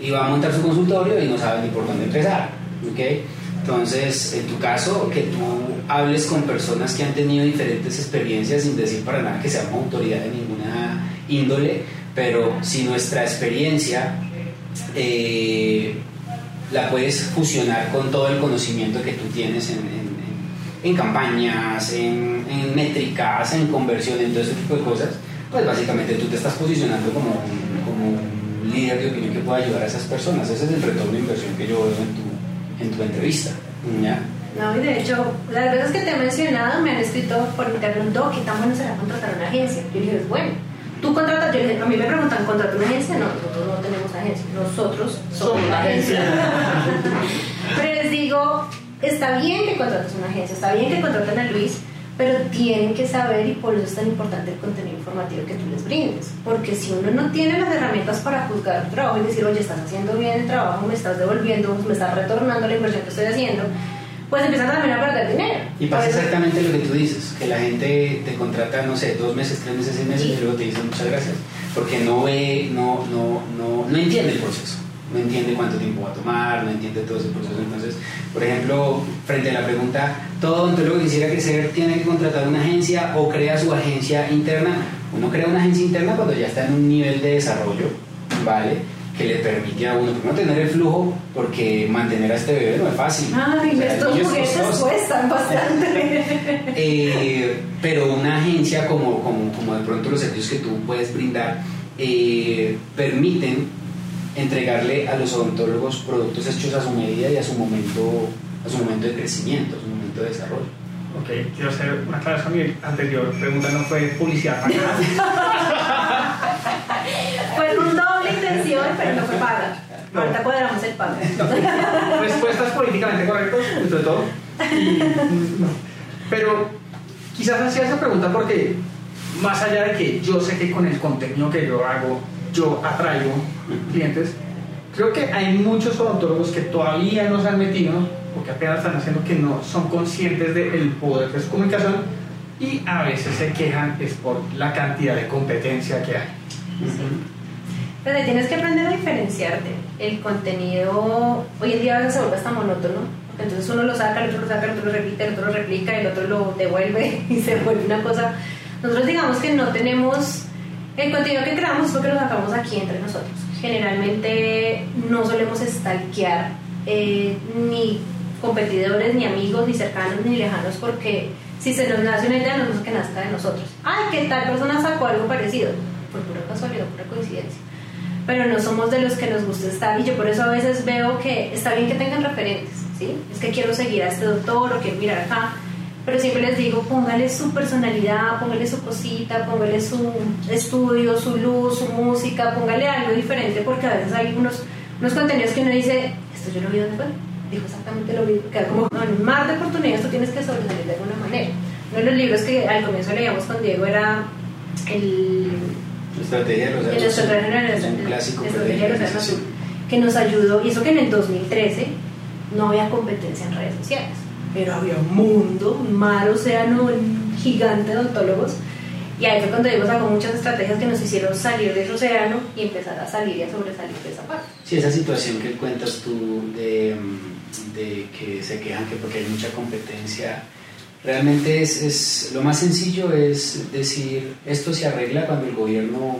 Y va a montar su consultorio y no sabe ni por dónde empezar. ¿okay? Entonces, en tu caso, que tú hables con personas que han tenido diferentes experiencias, sin decir para nada que seamos autoridad de ninguna índole, pero si nuestra experiencia eh, la puedes fusionar con todo el conocimiento que tú tienes en, en, campañas, en, métricas, en conversión, en todo ese tipo de cosas, pues básicamente tú te estás posicionando como un, como un líder de opinión que pueda ayudar a esas personas. Ese es el retorno de inversión que yo veo en tu en tu entrevista. ¿ya? No, y de hecho, las veces que te he mencionado me han escrito por internet, ¿qué tan bueno será contratar una agencia? Yo dije, es bueno. ¿Tú contratas? Yo dije, a mí me preguntan, ¿contratas una agencia? No, nosotros no tenemos agencia, nosotros somos una agencia. Pero les digo, está bien que contrates una agencia, está bien que contraten a Luis, pero tienen que saber y por eso es tan importante el contenido informativo que tú les brindes. Porque si uno no tiene las herramientas para juzgar tu trabajo y decir, oye, estás haciendo bien el trabajo, me estás devolviendo, me estás retornando la inversión que estoy haciendo, pues empiezan también a perder dinero. Y pasa exactamente lo que tú dices, que la gente te contrata, no sé, dos meses, tres meses, seis meses y luego te dicen muchas gracias, porque no ve, no, no, no, no entiende el proceso no entiende cuánto tiempo va a tomar, no entiende todo ese proceso. Entonces, por ejemplo, frente a la pregunta, ¿todo odontólogo que quisiera crecer tiene que contratar una agencia o crea su agencia interna? Uno crea una agencia interna cuando ya está en un nivel de desarrollo, ¿vale? que le permite a uno primero tener el flujo porque mantener a este bebé no es fácil. Ay, o sea, estos juguetes cuestan bastante. eh, pero una agencia como, como, como, de pronto los servicios que tú puedes brindar eh, permiten entregarle a los odontólogos productos hechos a su medida y a su momento, a su momento de crecimiento, a su momento de desarrollo. Ok, quiero hacer una aclaración. Mi anterior pregunta no fue publicidad pagada. fue un doble intención, pero no fue paga. No. Ahorita cuadramos el pago. No. Respuestas políticamente correctas, entre todo. Pero quizás hacía esa pregunta porque, más allá de que yo sé que con el contenido que yo hago, yo atraigo clientes, creo que hay muchos odontólogos que todavía no se han metido, porque apenas están haciendo que no son conscientes del poder de su comunicación y a veces se quejan es por la cantidad de competencia que hay. Pero tienes que aprender a diferenciarte. El contenido hoy en día se vuelve hasta monótono. Entonces uno lo saca, el otro lo saca, el otro lo repite, el otro lo replica, el otro lo devuelve y se vuelve una cosa. Nosotros digamos que no tenemos el contenido que creamos es lo que lo sacamos aquí entre nosotros. Generalmente no solemos stalkear eh, ni competidores, ni amigos, ni cercanos, ni lejanos, porque si se nos nace una idea, no es que nazca de nosotros. Ay, que tal persona sacó algo parecido. Por pura casualidad, pura coincidencia. Pero no somos de los que nos gusta estar, y yo por eso a veces veo que está bien que tengan referentes. ¿sí? Es que quiero seguir a este doctor o quiero mirar acá. Pero siempre les digo, póngale su personalidad, póngale su cosita, póngale su estudio, su luz, su música, póngale algo diferente, porque a veces hay unos, unos contenidos que uno dice, esto yo lo vi donde fue, dijo exactamente lo mismo, que como no, en mar de oportunidades tú tienes que sobresalir de alguna manera. Uno de los libros que al comienzo leíamos con Diego era el... Estrategia de los es un clásico estrategia de los que nos ayudó, y eso que en el 2013 no había competencia en redes sociales, pero había un mundo, un mar, océano gigante de odontólogos, y ahí fue cuando Diego sacó muchas estrategias que nos hicieron salir de ese océano y empezar a salir y a sobresalir de esa parte. Sí, esa situación que cuentas tú de, de que se quejan que porque hay mucha competencia, realmente es, es, lo más sencillo es decir, esto se arregla cuando el gobierno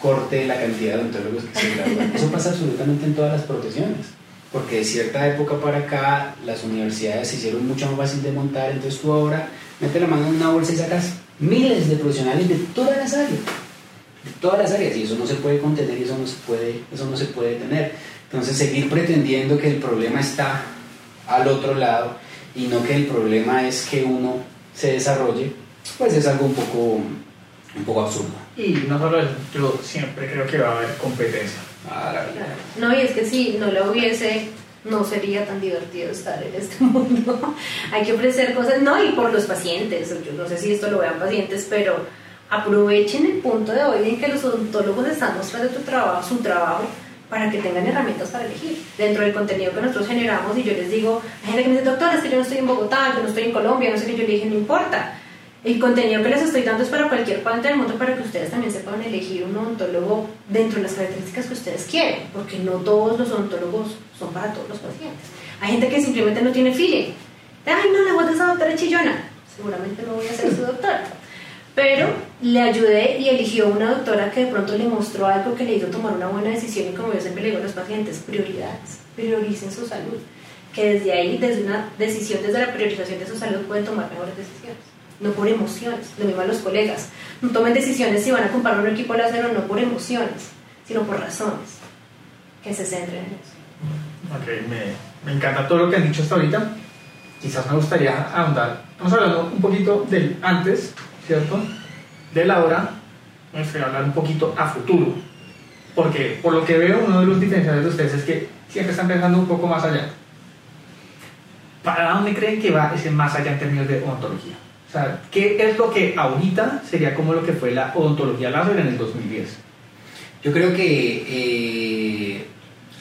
corte la cantidad de odontólogos que se gradúan. Eso pasa absolutamente en todas las profesiones, porque de cierta época para acá las universidades se hicieron mucho más fácil de montar, entonces tú ahora metes la mano en una bolsa y sacas miles de profesionales de todas las áreas, de todas las áreas, y eso no se puede contener y eso no se puede, eso no se puede tener. Entonces seguir pretendiendo que el problema está al otro lado y no que el problema es que uno se desarrolle, pues es algo un poco, un poco absurdo. Y no solo eso, yo siempre creo que va a haber competencia. No, y es que si no la hubiese, no sería tan divertido estar en este mundo. Hay que ofrecer cosas, no, y por los pacientes, yo no sé si esto lo vean pacientes, pero aprovechen el punto de hoy en que los odontólogos están mostrando tu trabajo, su trabajo para que tengan herramientas para elegir. Dentro del contenido que nosotros generamos, y yo les digo, hay gente que me dice, doctora, es que yo no estoy en Bogotá, yo no estoy en Colombia, no sé qué, yo le dije, no importa. El contenido que les estoy dando es para cualquier parte del mundo para que ustedes también se puedan elegir un odontólogo dentro de las características que ustedes quieren, porque no todos los odontólogos son para todos los pacientes. Hay gente que simplemente no tiene feeling. Ay, no, la voz de esa doctora chillona. Seguramente no voy a ser su doctora. Pero le ayudé y eligió una doctora que de pronto le mostró algo que le hizo tomar una buena decisión y como yo siempre le digo a los pacientes, prioridades, prioricen su salud. Que desde ahí, desde una decisión, desde la priorización de su salud, pueden tomar mejores decisiones. No por emociones, lo mismo a los colegas. No tomen decisiones si van a comprar un equipo láser o no por emociones, sino por razones. Que se centren en eso. Ok, me, me encanta todo lo que han dicho hasta ahorita. Quizás me gustaría ahondar. Estamos hablando un poquito del antes, ¿cierto? De la hora. Me gustaría hablar un poquito a futuro. Porque por lo que veo, uno de los diferenciales de ustedes es que siempre están pensando un poco más allá. ¿Para dónde creen que va ese más allá en términos de odontología? Sea, ¿qué es lo que ahorita sería como lo que fue la odontología láser en el 2010? Yo creo que eh,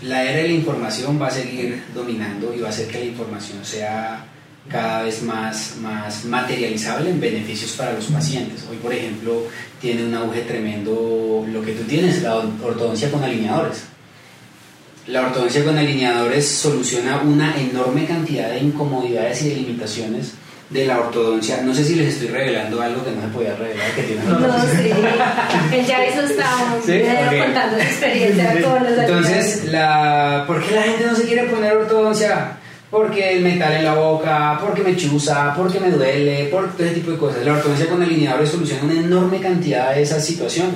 la era de la información va a seguir dominando y va a hacer que la información sea cada vez más, más materializable en beneficios para los pacientes. Hoy, por ejemplo, tiene un auge tremendo lo que tú tienes, la ortodoncia con alineadores. La ortodoncia con alineadores soluciona una enorme cantidad de incomodidades y de limitaciones de la ortodoncia. No sé si les estoy revelando algo que no se podía revelar, que tiene No, sí. Él ya hizo está ¿Sí? Okay. contando su experiencia todos los Entonces, la, ¿por qué la gente no se quiere poner ortodoncia? Porque el metal en la boca, porque me chuza, porque me duele, por todo ese tipo de cosas. La ortodoncia con alineadores soluciona una enorme cantidad de esas situaciones.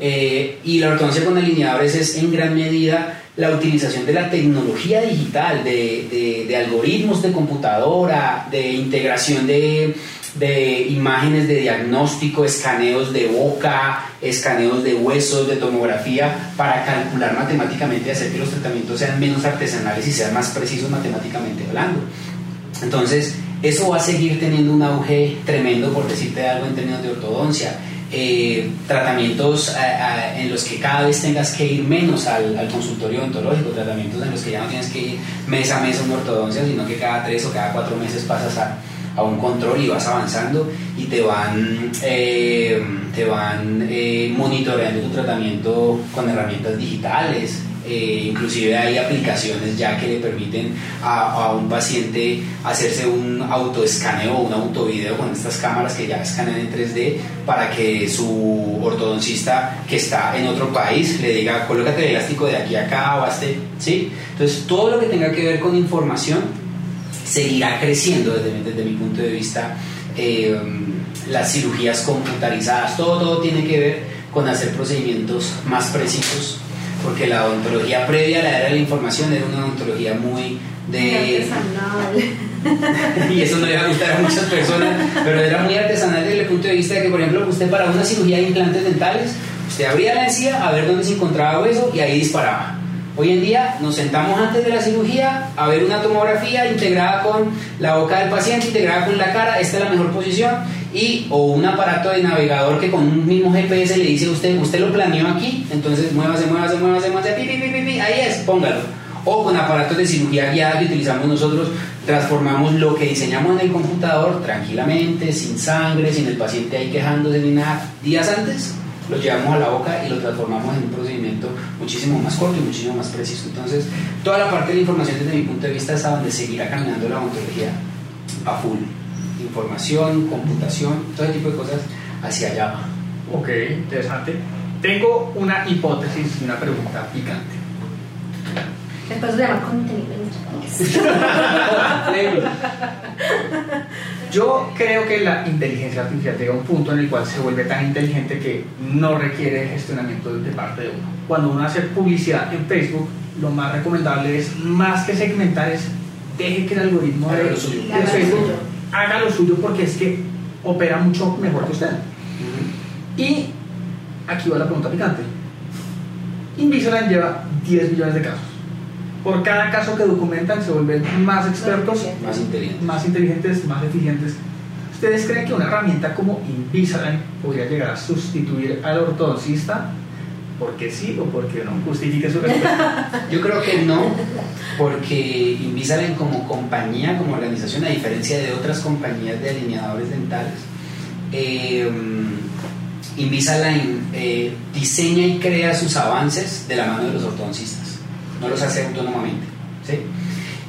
Eh, y la ortodoncia con alineadores es en gran medida la utilización de la tecnología digital, de, de, de algoritmos de computadora, de integración de, de, imágenes de diagnóstico, escaneos de boca, escaneos de huesos, de tomografía, para calcular matemáticamente y hacer que los tratamientos sean menos artesanales y sean más precisos matemáticamente hablando. Entonces, eso va a seguir teniendo un auge tremendo, por decirte algo en términos de ortodoncia. Eh, tratamientos a, a, en los que cada vez tengas que ir menos al, consultorio odontológico, tratamientos en los que ya no tienes que ir mes a mes a una ortodoncia, sino que cada tres o cada cuatro meses pasas a, a un control y vas avanzando y te van, eh, te van eh, monitoreando tu tratamiento con herramientas digitales. Eh, inclusive hay aplicaciones ya que le permiten a, a, un paciente hacerse un autoescaneo o un autovideo con estas cámaras que ya escanean en 3D para que su ortodoncista que está en otro país le diga colócate el elástico de aquí a acá o este, ¿sí? Entonces todo lo que tenga que ver con información seguirá creciendo desde, desde mi punto de vista. Eh, las cirugías computarizadas, todo, todo tiene que ver con hacer procedimientos más precisos porque la odontología previa a la era de la información era una odontología muy de... y eso no le va a gustar a muchas personas, pero era muy artesanal desde el punto de vista de que, por ejemplo, usted para una cirugía de implantes dentales, usted abría la encía a ver dónde se encontraba hueso y ahí disparaba. Hoy en día nos sentamos antes de la cirugía a ver una tomografía integrada con la boca del paciente, integrada con la cara, esta es la mejor posición, y o un aparato de navegador que con un mismo GPS le dice a usted, usted lo planeó aquí, entonces muévase, muévase, muévase, muévase, pi, pi, pi, ahí es, póngalo. O con aparatos de cirugía guiada que utilizamos nosotros, transformamos lo que diseñamos en el computador tranquilamente, sin sangre, sin el paciente ahí quejándose ni nada, días antes lo llevamos a la boca y lo transformamos en un procedimiento muchísimo más corto y muchísimo más preciso. Entonces, toda la parte de la información desde mi punto de vista es a donde seguirá caminando la odontología a full. Información, computación, todo ese tipo de cosas hacia allá. Ok, interesante. Tengo una hipótesis y una pregunta picante. Después se llama contenido. Yo creo que la inteligencia artificial llega a un punto en el cual se vuelve tan inteligente que no requiere gestionamiento de parte de uno. Cuando uno hace publicidad en Facebook, lo más recomendable es, más que segmentar, es deje que el algoritmo de, de Facebook haga lo suyo porque es que opera mucho mejor que usted. Y aquí va la pregunta picante. Invisalign lleva 10 millones de casos. Por cada caso que documentan se vuelven más expertos, Más inteligente. más inteligentes, más eficientes. ¿Ustedes creen que una herramienta como Invisalign podría llegar a sustituir al ortodoncista? ¿Por qué sí o por qué no? Justifique su respuesta. Yo creo que no, porque Invisalign como compañía, como organización, a diferencia de otras compañías de alineadores dentales, eh, Invisalign eh, diseña y crea sus avances de la mano de los ortodoncistas, no los hace autónomamente. ¿sí?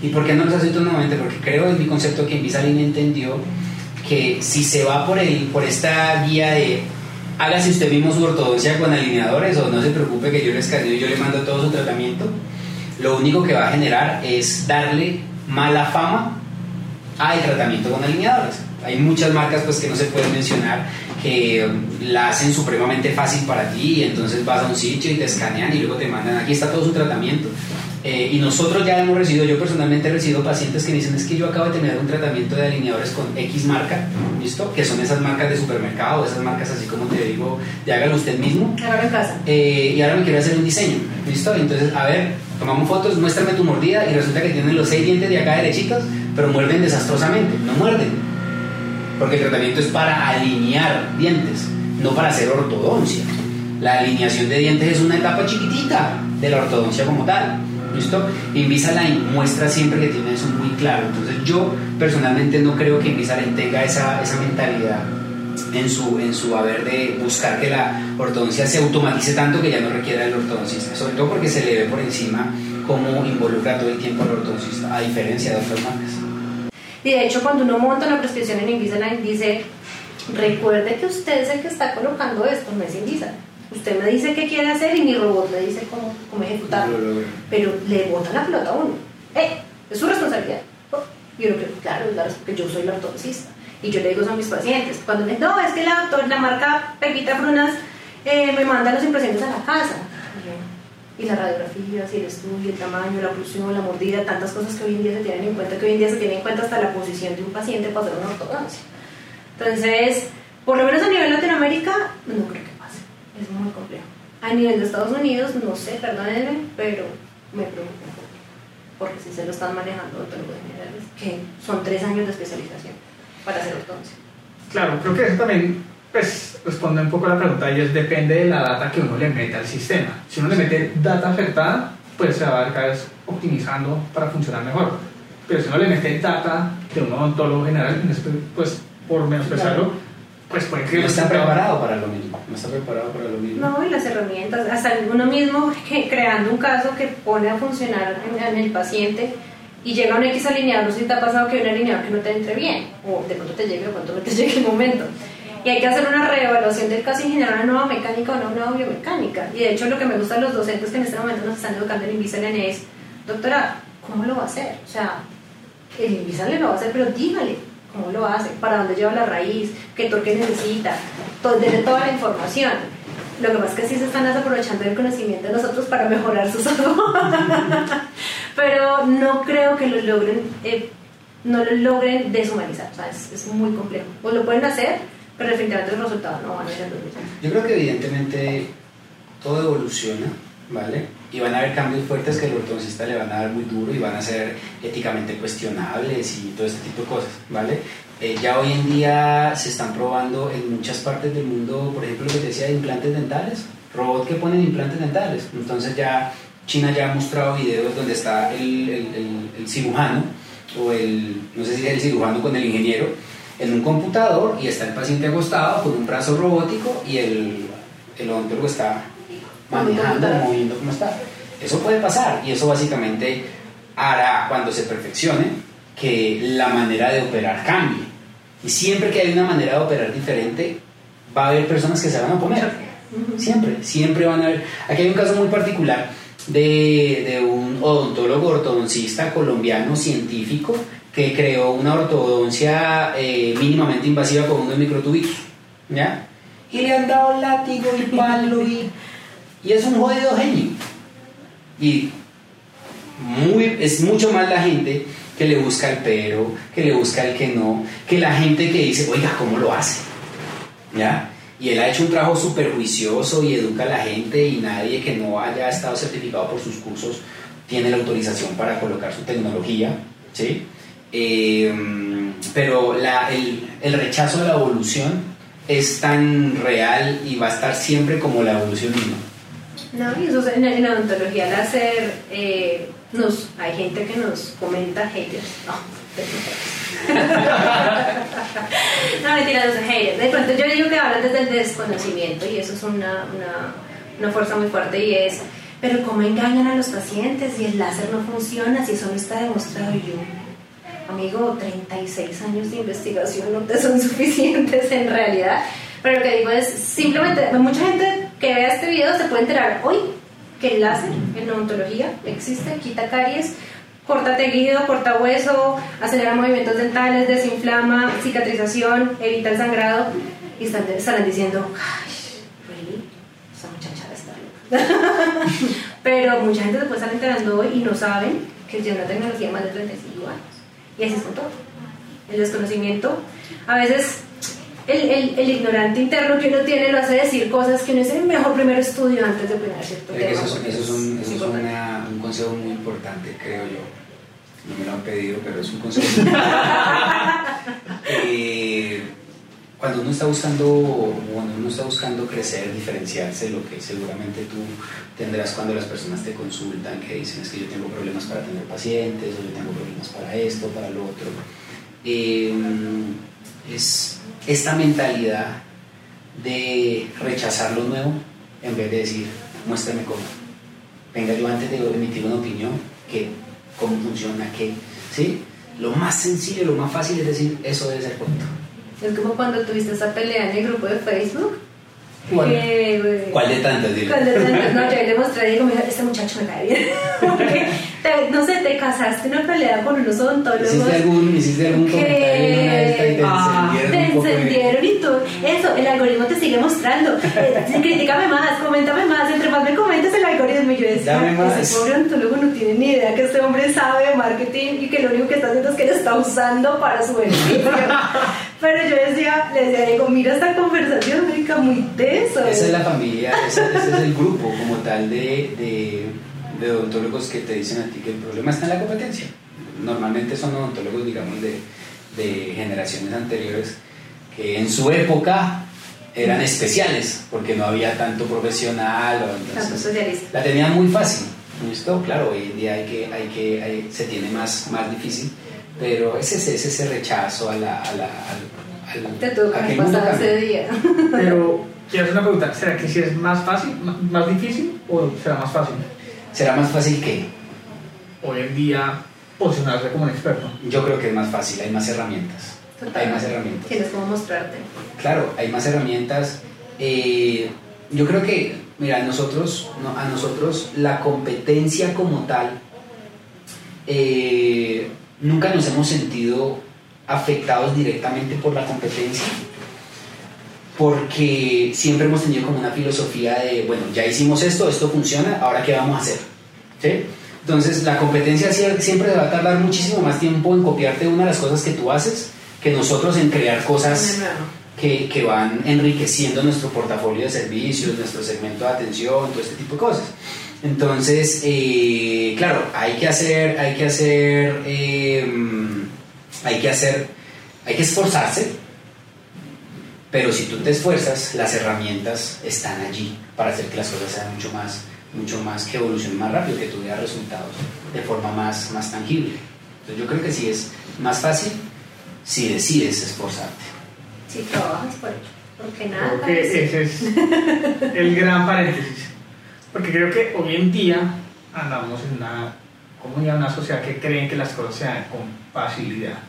¿Y por qué no los hace autónomamente? Porque creo en mi concepto que Invisalign entendió que si se va por, el, por esta guía de hágase usted mismo su ortodoncia con alineadores o no se preocupe que yo le escaneo y yo le mando todo su tratamiento, lo único que va a generar es darle mala fama al tratamiento con alineadores. Hay muchas marcas pues que no se pueden mencionar que um, la hacen supremamente fácil para ti y entonces vas a un sitio y te escanean y luego te mandan aquí está todo su tratamiento. Eh, y nosotros ya hemos recibido, yo personalmente he recibido pacientes que me dicen es que yo acabo de terminar un tratamiento de alineadores con X marca, ¿listo? Que son esas marcas de supermercado, esas marcas así como te digo, de hágalo usted mismo. Hágalo en casa. Eh, y ahora me quiero hacer un diseño, ¿listo? Entonces, a ver, tomamos fotos, muéstrame tu mordida y resulta que tienen los seis dientes de acá derechitos, pero muerden desastrosamente, no muerden. Porque el tratamiento es para alinear dientes, no para hacer ortodoncia. La alineación de dientes es una etapa chiquitita de la ortodoncia como tal. ¿Listo? Invisalign muestra siempre que tiene eso muy claro. Entonces yo personalmente no creo que Invisalign tenga esa, esa mentalidad en su, en su haber de buscar que la ortodoncia se automatice tanto que ya no requiera el ortodoncista. Sobre todo porque se le ve por encima cómo involucra todo el tiempo al ortodoncista, a diferencia de otras marcas. Y de hecho, cuando uno monta una prescripción en Invisalign, dice: Recuerde que usted es el que está colocando esto, no es Invisalign. Usted me dice qué quiere hacer y mi robot me dice cómo, cómo ejecutarlo. Pero le bota la pelota a uno. ¡Eh! Es su responsabilidad. Y uno que, claro, es la porque yo soy la ortodoncista. Y yo le digo eso a mis pacientes. Cuando me dicen, no, es que la, la marca Pepita Brunas eh, me manda los impresiones a la casa. Y las radiografías, y el estudio, el tamaño, la oclusión, la mordida, tantas cosas que hoy en día se tienen en cuenta, que hoy en día se tiene en cuenta hasta la posición de un paciente para hacer una ortodoncia. Entonces, por lo menos a nivel Latinoamérica, no creo que. Es muy complejo. A nivel de Estados Unidos, no sé, perdónenme, pero me preocupa un poco. Porque si se lo están manejando odontólogos generales, que son tres años de especialización para hacer ortodoncia. Claro, creo que eso también pues, responde un poco a la pregunta y es depende de la data que uno le mete al sistema. Si uno le mete data afectada, pues se va a ver cada vez optimizando para funcionar mejor. Pero si uno le mete data de un odontólogo general, pues por menospreciarlo, pues puede que No está preparado para lo mismo. No está preparado para lo mismo. No, y las herramientas, hasta uno mismo que- creando un caso que pone a funcionar en, en el paciente y llega un X alineador, no sé si te ha pasado que hay un alineador que no te entre bien, o de pronto te llegue o cuánto no te llegue el momento. Y hay que hacer una reevaluación del caso y generar una nueva mecánica o una nueva biomecánica. Y de hecho lo que me gusta a los docentes que en este momento nos están educando en Invisalign es, doctora, ¿cómo lo va a hacer? O sea, el Invisalign lo va a hacer, pero dígale cómo lo hace, para dónde lleva la raíz, qué torque necesita, desde toda la información. Lo que pasa es que sí se están aprovechando el conocimiento de nosotros para mejorar su salud. Pero no creo que lo logren, eh, no lo logren deshumanizar. O sea, es, es muy complejo. O lo pueden hacer, pero definitivamente los resultados no van a ser los mismos. Yo creo que evidentemente todo evoluciona, ¿vale? Y van a haber cambios fuertes que el ortodoncista le van a dar muy duro y van a ser éticamente cuestionables y todo este tipo de cosas, ¿vale? Eh, ya hoy en día se están probando en muchas partes del mundo, por ejemplo, lo que te decía de implantes dentales, robots que ponen implantes dentales. Entonces ya China ya ha mostrado videos donde está el, el, el, el cirujano o el, no sé si es el cirujano con el ingeniero, en un computador y está el paciente acostado con un brazo robótico y el, el odontólogo está manejando, moviendo cómo está. Eso puede pasar y eso básicamente hará cuando se perfeccione que la manera de operar cambie. Y siempre que hay una manera de operar diferente, va a haber personas que se van a oponer. Siempre, siempre van a haber. Aquí hay un caso muy particular de, de un odontólogo ortodoncista colombiano científico que creó una ortodoncia eh, mínimamente invasiva con unos microtubitos. ¿Ya? Y le han dado látigo y palo y, y es un jodido genio. Y muy, es mucho más la gente que le busca el pero, que le busca el que no, que la gente que dice, oiga, ¿cómo lo hace? ¿Ya? Y él ha hecho un trabajo súper juicioso y educa a la gente y nadie que no haya estado certificado por sus cursos tiene la autorización para colocar su tecnología, ¿sí? Eh, pero la, el, el rechazo de la evolución es tan real y va a estar siempre como la evolución misma. No, eso en, en odontología al hacer, eh, nos, hay gente que nos comenta haters. No, no haters. De pronto yo digo que hablan desde el desconocimiento y eso es una, una, una fuerza muy fuerte y es, pero ¿cómo engañan a los pacientes y el láser no funciona si eso no está demostrado yo? Amigo, 36 años de investigación no te son suficientes en realidad. Pero lo que digo es, simplemente, mucha gente que vea este video se puede enterar hoy que el láser en odontología existe, quita caries, corta tejido, corta hueso, acelera movimientos dentales, desinflama, cicatrización, evita el sangrado. Y están, estarán diciendo, ay, ¿really? Esa muchacha está loca. Pero mucha gente se puede estar enterando hoy y no saben que tiene una tecnología más de 35 años. Y así es con todo. El desconocimiento, a veces el, el, el, ignorante interno que uno tiene lo hace decir cosas que no es el mejor primer estudio antes de opinar cierto tema. Eso, es, eso es, un, eso es una, un consejo muy importante, creo yo. No me lo han pedido, pero es un consejo muy eh, cuando uno está buscando, cuando uno está buscando crecer, diferenciarse, lo que seguramente tú tendrás cuando las personas te consultan, que dicen es que yo tengo problemas para tener pacientes, o yo tengo problemas para esto, para lo otro. Eh, es esta mentalidad de rechazar lo nuevo en vez de decir, muéstrame cómo. Venga, yo antes de emitir una opinión, que, cómo funciona, qué. ¿Sí? Lo más sencillo, lo más fácil es decir, eso debe ser correcto. Es como cuando tuviste esa pelea en el grupo de Facebook. ¿Cuál, que, ¿Cuál de tantas? De tantas? No, yo le mostré y digo, mira, este muchacho me cae bien. Te, no sé, te casaste en una pelea con unos odontólogos. ¿Hiciste algún, hiciste algún comentario en una te ah, encendieron te de- y todo. Eso, el algoritmo te sigue mostrando. Eh, critícame más, coméntame más. Entre más me comentes el algoritmo. Y yo decía, ese pobre odontólogo no tiene ni idea que este hombre sabe de marketing y que lo único que está haciendo es que lo está usando para su beneficio. Pero yo decía, le decía, digo, mira esta conversación, rica, muy teso. Esa es la familia, ese, ese es el grupo como tal de, de, de odontólogos que te dicen a ti que el problema está en la competencia. Normalmente son odontólogos, digamos, de, de generaciones anteriores que en su época eran especiales porque no había tanto profesional. O entonces, la tenían muy fácil. ¿Listo? Claro, hoy en día hay que, hay que, hay- se tiene más, más difícil, pero es ese, es ese rechazo a la... A la al, al- Te tuvo a que que el haber mundo pasado cambie. ese día. Pero quiero hacer una pregunta, ¿será que si es más fácil, más difícil o será más fácil Será más fácil que... hoy en día posicionarse como un experto? Yo creo que es más fácil, hay más herramientas. Hay más herramientas. Tienes como mostrarte. Claro, hay más herramientas. Eh, yo creo que, mira, a nosotros, no, a nosotros la competencia como tal, eh, nunca nos hemos sentido afectados directamente por la competencia, porque siempre hemos tenido como una filosofía de, bueno, ya hicimos esto, esto funciona, ahora qué vamos a hacer. ¿Sí? Entonces, la competencia siempre va a tardar muchísimo más tiempo en copiarte una de las cosas que tú haces que nosotros en crear cosas que, que, van enriqueciendo nuestro portafolio de servicios, nuestro segmento de atención, todo este tipo de cosas. Entonces, eh, claro, hay que hacer, hay que hacer, em, hay que hacer, hay que esforzarse, pero si tú te esfuerzas, las herramientas están allí para hacer que las cosas sean mucho más, mucho más, que evolucionen más rápido, que tú veas resultados de forma más, más tangible. Entonces yo creo que sí es más fácil si decides esforzarte. Si trabajas por ello, porque nada. Creo que ese es el gran paréntesis. Porque creo que hoy en día andamos en una comunidad, una sociedad que creen que las cosas se dan con facilidad.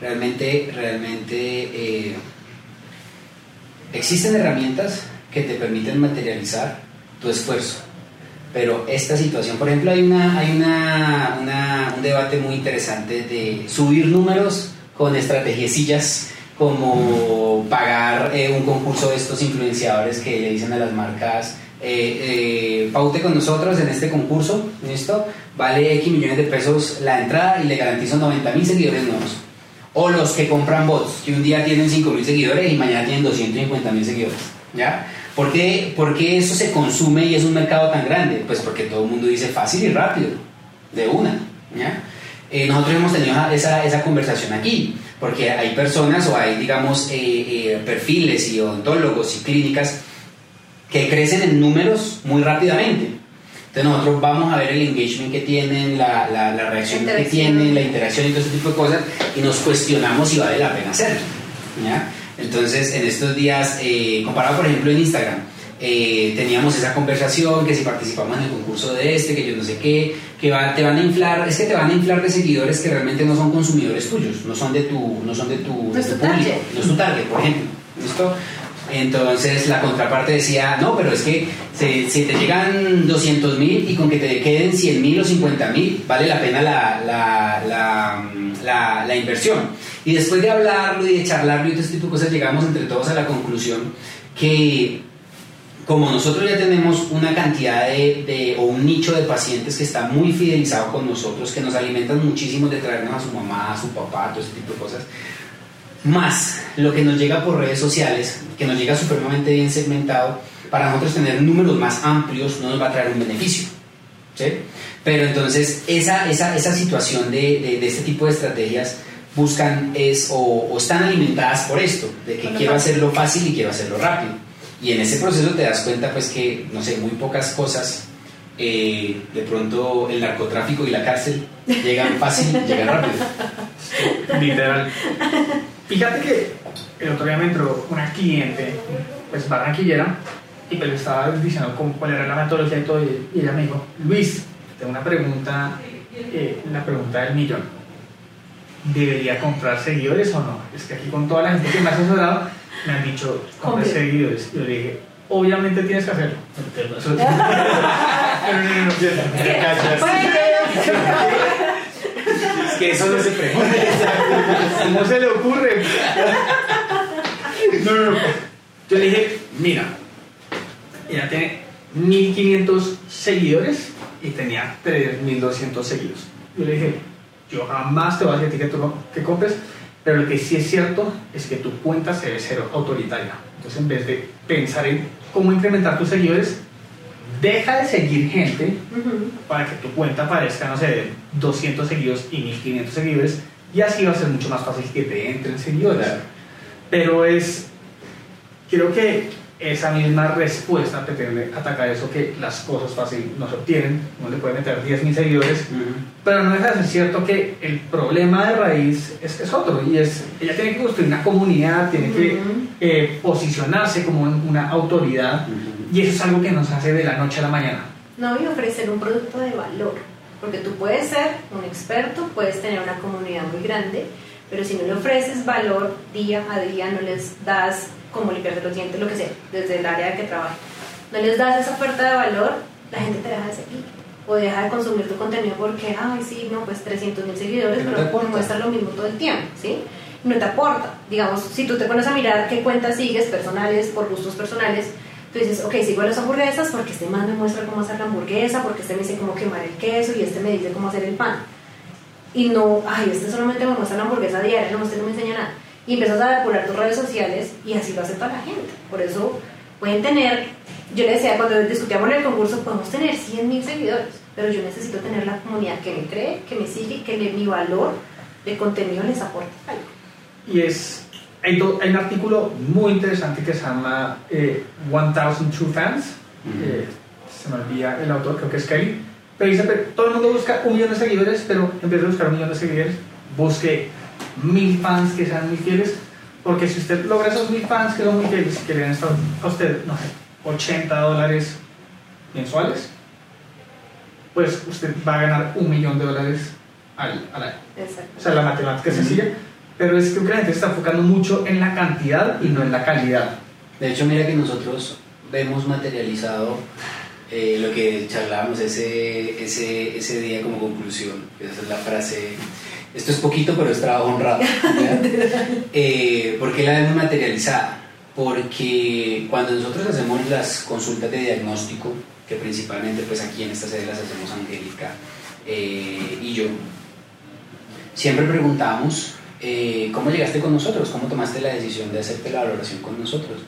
Realmente, realmente eh, existen herramientas que te permiten materializar tu esfuerzo. Pero esta situación, por ejemplo, hay, una, hay una, un debate muy interesante de subir números con estrategias como pagar eh, un concurso de estos influenciadores que le dicen a las marcas, eh, paute con nosotros en este concurso, ¿listo? Vale X millones de pesos la entrada y le garantizo 90 mil seguidores nuevos. O los que compran bots, que un día tienen 5 mil seguidores y mañana tienen 250 mil seguidores, ¿ya? ¿Por qué, ¿Por qué eso se consume y es un mercado tan grande? Pues porque todo el mundo dice fácil y rápido, de una, ¿ya? nosotros hemos tenido esa, esa conversación aquí porque hay personas o hay, digamos, eh, eh, perfiles y odontólogos y clínicas que crecen en números muy rápidamente. Entonces nosotros vamos a ver el engagement que tienen, la, la, reacción que tienen, la interacción y todo ese tipo de cosas y nos cuestionamos si vale la pena hacerlo. Entonces en estos días, eh, comparado por ejemplo en Instagram, eh, teníamos esa conversación, que si participamos en el concurso de este, que yo no sé qué, que te van a inflar, es que te van a inflar de seguidores que realmente no son consumidores tuyos, no son de tu, no son de tu, no es tu público, no es tu target, por ejemplo. ¿Listo? Entonces la contraparte decía, no, pero es que si, te llegan 200 mil y con que te queden 100 mil o 50 mil, vale la pena la, la, la, inversión. Y después de hablarlo y de charlarlo y todo este tipo de cosas, llegamos entre todos a la conclusión que como nosotros ya tenemos una cantidad de, o un nicho de pacientes que está muy fidelizado con nosotros, que nos alimentan muchísimo de traernos a su mamá, a su papá, todo ese tipo de cosas, más lo que nos llega por redes sociales, que nos llega supremamente bien segmentado, para nosotros tener números más amplios no nos va a traer un beneficio. ¿sí? Pero entonces esa, esa, esa situación de, de, este tipo de estrategias buscan es o, o están alimentadas por esto, de que quiero hacerlo fácil y quiero hacerlo rápido. Y en ese proceso te das cuenta pues que, no sé, muy pocas cosas, eh, de pronto el narcotráfico y la cárcel llegan fácil, llegan rápido. Literal. Fíjate que el otro día me entró una cliente, pues barranquillera, y pues le estaba diciendo cuál era la metodología y todo, y ella me dijo, Luis, tengo una pregunta, eh, la pregunta del millón. ¿Debería comprar seguidores o no? Es que aquí con toda la gente que me ha asesorado, me han dicho, compre seguidores. Yo le dije, obviamente tienes que hacerlo. Pero no, no, Es que eso no se pregunta. ¿Cómo se le ocurre? No, no, no. Yo le dije, mira, ella tiene 1500 seguidores y tenía 3200 seguidos. Yo le dije, yo jamás te voy a decir que, tú, que compres pero lo que sí es cierto es que tu cuenta se debe ser autoritaria. Entonces, en vez de pensar en cómo incrementar tus seguidores, deja de seguir gente para que tu cuenta aparezca, no sé, de 200 seguidores y 1500 seguidores, y así va a ser mucho más fácil que te entren seguidores. Pero es, creo que esa misma respuesta pretende atacar eso que las cosas fácil no se obtienen, no le pueden meter 10.000 seguidores, pero no de ser cierto que el problema de raíz es, es otro, y es, ella tiene que construir una comunidad, tiene que eh, posicionarse como una autoridad, y eso es algo que nos hace de la noche a la mañana. No, y ofrecer un producto de valor, porque tú puedes ser un experto, puedes tener una comunidad muy grande, pero si no le ofreces valor día a día, no les das como limpiarse los dientes, lo que sea, desde el área de que trabaje. No les das esa oferta de valor, la gente te deja de seguir. O deja de consumir tu contenido porque, ay, sí, no, pues 300 mil seguidores, pero te muestra lo mismo todo el tiempo, ¿sí? no te aporta. Digamos, si tú te pones a mirar qué cuentas sigues personales, por gustos personales, tú dices, ok, sigo las hamburguesas porque este man me muestra cómo hacer la hamburguesa, porque este me dice cómo quemar el queso y este me dice cómo hacer el pan. Y no, ay, este solamente me muestra la hamburguesa diaria, no, este no me enseña nada. Y empiezas a depurar tus redes sociales y así lo hace toda la gente. Por eso pueden tener, yo le decía cuando discutíamos en el concurso, podemos tener 100 mil seguidores, pero yo necesito tener la comunidad que me cree, que me sigue, que le, mi valor de contenido les aporte algo. Y es, hay, do- hay un artículo muy interesante que se llama eh, 1000 True Fans. Eh, se me olvida el autor, creo que es Kelly. Pero dice, todo el mundo busca un millón de seguidores, pero en vez de buscar un millón de seguidores, busque mil fans que sean muy fieles. Porque si usted logra esos mil fans que son muy fieles, que le dan a usted, no sé, 80 dólares mensuales, pues usted va a ganar un millón de dólares al, al año. Exacto. O sea, la matemática es sencilla, pero es que la gente está enfocando mucho en la cantidad y no en la calidad. De hecho, mira que nosotros vemos materializado eh, lo que charlábamos ese, ese, ese día como conclusión. Esa es la frase. Esto es poquito, pero es trabajo honrado. Eh, ¿Por qué la vemos materializada? Porque cuando nosotros hacemos las consultas de diagnóstico, que principalmente pues aquí en esta sede las hacemos Angélica eh, y yo, siempre preguntamos eh, cómo llegaste con nosotros, cómo tomaste la decisión de hacerte la valoración con nosotros.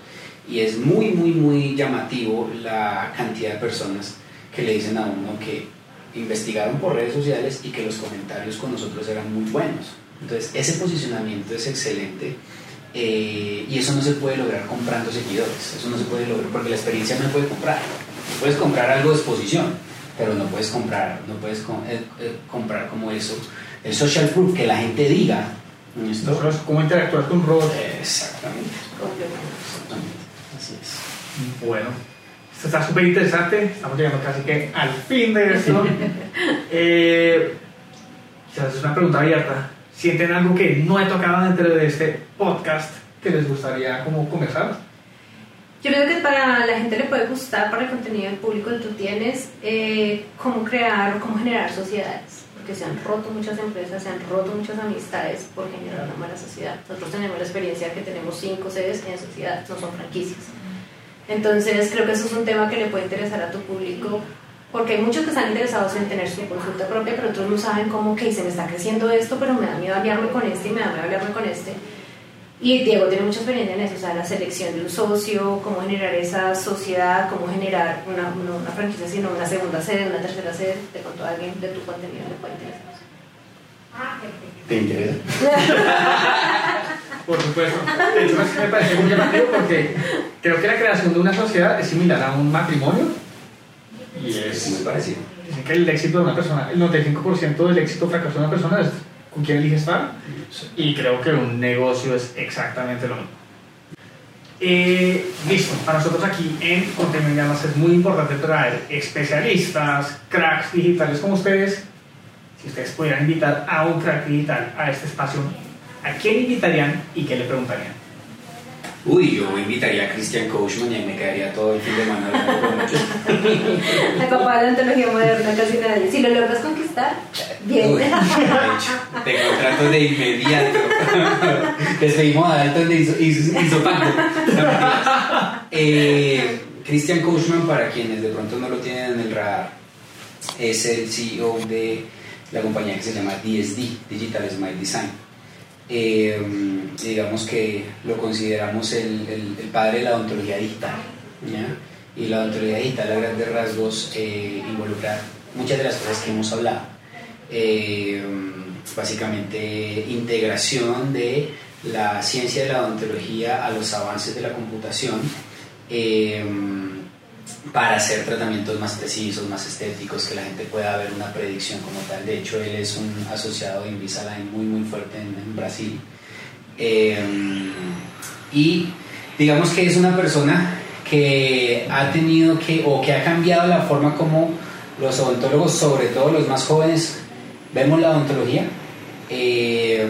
Y es muy, muy, muy llamativo la cantidad de personas que le dicen a uno que investigaron por redes sociales y que los comentarios con nosotros eran muy buenos. Entonces, ese posicionamiento es excelente eh, y eso no se puede lograr comprando seguidores. Eso no se puede lograr porque la experiencia no se puede comprar. Puedes comprar algo de exposición, pero no puedes comprar, no puedes com- eh, eh, comprar como eso. El social proof, que la gente diga. Nosotros, cómo interactuar con un robot. Exactamente. Completamente. Exactamente. Así es. Bueno, esto está súper interesante. Estamos llegando casi que al fin de esto. eh, quizás es una pregunta abierta. ¿Sienten algo que no he tocado dentro de este podcast que les gustaría como conversar? Yo creo que para la gente le puede gustar, para el contenido del público que tú tienes, eh, cómo crear o cómo generar sociedades. Porque se han roto muchas empresas, se han roto muchas amistades por generar una mala sociedad. Nosotros tenemos la experiencia que tenemos cinco sedes en sociedad, no son franquicias. Entonces creo que eso es un tema que le puede interesar a tu público, porque hay muchos que están interesados en tener su consulta propia, pero otros no saben cómo, que se me está creciendo esto, pero me da miedo aliarme con este y me da miedo aliarme con este. Y Diego tiene mucha experiencia en eso, o sea, la selección de un socio, cómo generar esa sociedad, cómo generar una, no una franquicia, sino una segunda sede, una tercera sede. Te contó alguien de tu contenido, le puede interesar. ¿Te interesa? Por supuesto. Hecho, me parece muy llamativo porque creo que la creación de una sociedad es similar a un matrimonio. Y Es muy parecido. Dicen que el éxito de una persona, el 95% del éxito o fracaso de una persona es con quién elige estar. Y creo que un negocio es exactamente lo mismo. Eh, listo, para nosotros aquí en Contenido Llamas es muy importante traer especialistas, cracks digitales como ustedes. Si ustedes pudieran invitar a un crack digital a este espacio, ¿a quién invitarían y qué le preguntarían? Uy, yo invitaría a Christian Coachman y ahí me quedaría todo el fin de semana hablando con ellos. El papá de la antología moderna, casi nadie. Si lo logras conquistar, bien. Uy, de hecho, te contrato de inmediato. Despedimos a Dalton de iso, iso, isopacto. No, mentiras. Eh, Christian Coachman, para quienes de pronto no lo tienen en el radar, es el CEO de la compañía que se llama DSD, Digital Smile Design. Eh, digamos que lo consideramos el, el- el padre de la odontología digital. ¿ya? Y la odontología digital a grandes rasgos eh, involucra muchas de las cosas que hemos hablado. Eh, básicamente integración de la ciencia de la odontología a los avances de la computación eh, para hacer tratamientos más precisos, más estéticos, que la gente pueda ver una predicción como tal. De hecho, él es un asociado de Invisalign muy, muy fuerte en, Brasil. Eh, y digamos que es una persona que ha tenido que, o que ha cambiado la forma como los odontólogos, sobre todo los más jóvenes, vemos la odontología. Eh,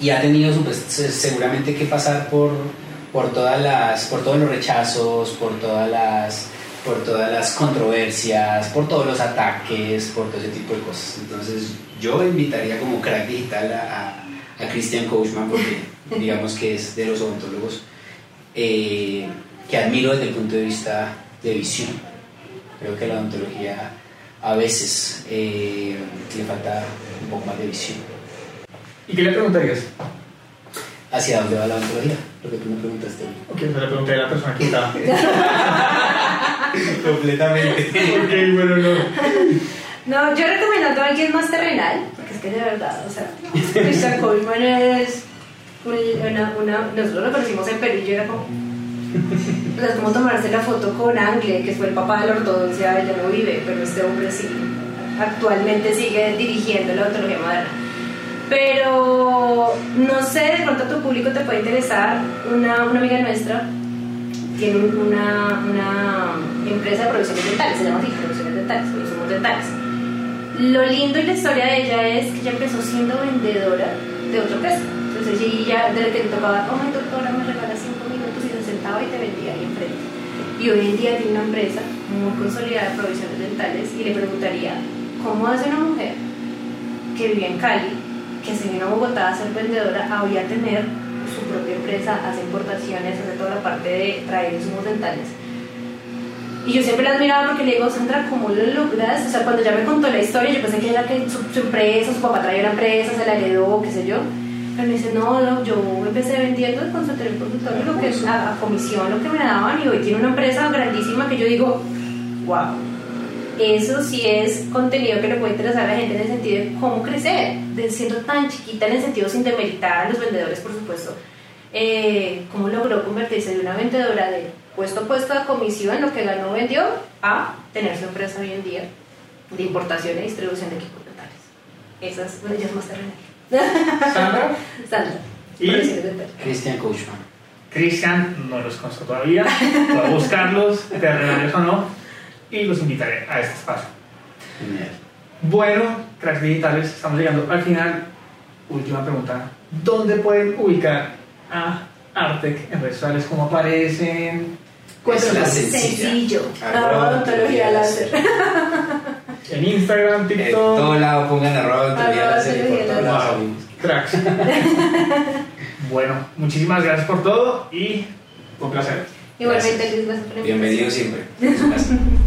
y ha tenido pues, se- seguramente que pasar por, por, todas las, por todos los rechazos, por todas las por todas las controversias, por todos los ataques, por todo ese tipo de cosas. Entonces yo invitaría como crack digital a, a- a Christian Coachman porque digamos que es de los odontólogos eh, que admiro desde el punto de vista de visión. Creo que la odontología a veces eh, le falta un poco más de visión. ¿Y qué le preguntarías? ¿Hacia dónde va la odontología? Lo que tú me preguntaste. Ok, se le pregunté a la persona que estaba. Completamente. ok, bueno, no. No, yo recomiendo a alguien más terrenal, porque es que de verdad, o sea, Christian Coleman es una, una, nosotros lo conocimos en Perú y yo era como, o sea, es como tomarse la foto con Angle, que fue el papá de la ortodoncia, ya no vive, pero este hombre sí, actualmente sigue dirigiendo la odontología moderna. Pero no sé, de pronto a tu público te puede interesar una, una amiga nuestra, tiene una, una empresa de producciones dentales, se llama así, producciones dentales, insumos dentales. Lo lindo y la historia de ella es que ella empezó siendo vendedora de otro peso. Entonces ella de repente tocaba, oh mi doctora, me regala cinco minutos y se sentaba y te vendía ahí enfrente. Y hoy en día tiene una empresa muy consolidada de provisiones dentales y le preguntaría, ¿cómo hace una mujer que vivía en Cali, que se vino a Bogotá a ser vendedora, a hoy tener su propia empresa, hace importaciones, hace toda la parte de traer insumos dentales? Y yo siempre la admiraba porque le digo, Sandra, ¿cómo lo logras? O sea, cuando ya me contó la historia, yo pensé que era que su, empresa, su papá traía una empresa, se la heredó, qué sé yo. Pero me dice, no, no, yo empecé vendiendo el consultorio, consultorio, lo que es a, a, comisión, lo que me daban, y hoy tiene una empresa grandísima que yo digo, wow. Eso sí es contenido que le puede interesar a la gente en el sentido de cómo crecer, de siendo tan chiquita en el sentido sin demeritar a los vendedores, por supuesto. Eh, cómo logró convertirse de una vendedora de puesto a puesto de comisión, lo que ganó vendió, a tener su empresa hoy en día de importación y distribución de equipos dentales. Esas, bueno, ya es más terrenal. ¿Sandra? Sandra. ¿Y? Christian Coachman. Cristian, no los conozco todavía. Voy a buscarlos, terrenales o no, y los invitaré a este espacio. Genial. Bueno, cracks digitales, estamos llegando al final. Última pregunta. ¿Dónde pueden ubicar a Artec en redes sociales? ¿Cómo aparecen? Es la sencilla. Sencillo. Arroba odontología láser. En Instagram, En TikTok. todo lado pongan arroba odontología láser por todos lados. Cracks. bueno, muchísimas gracias por todo y un placer. Igualmente, Luis, gracias por Bienvenido siempre.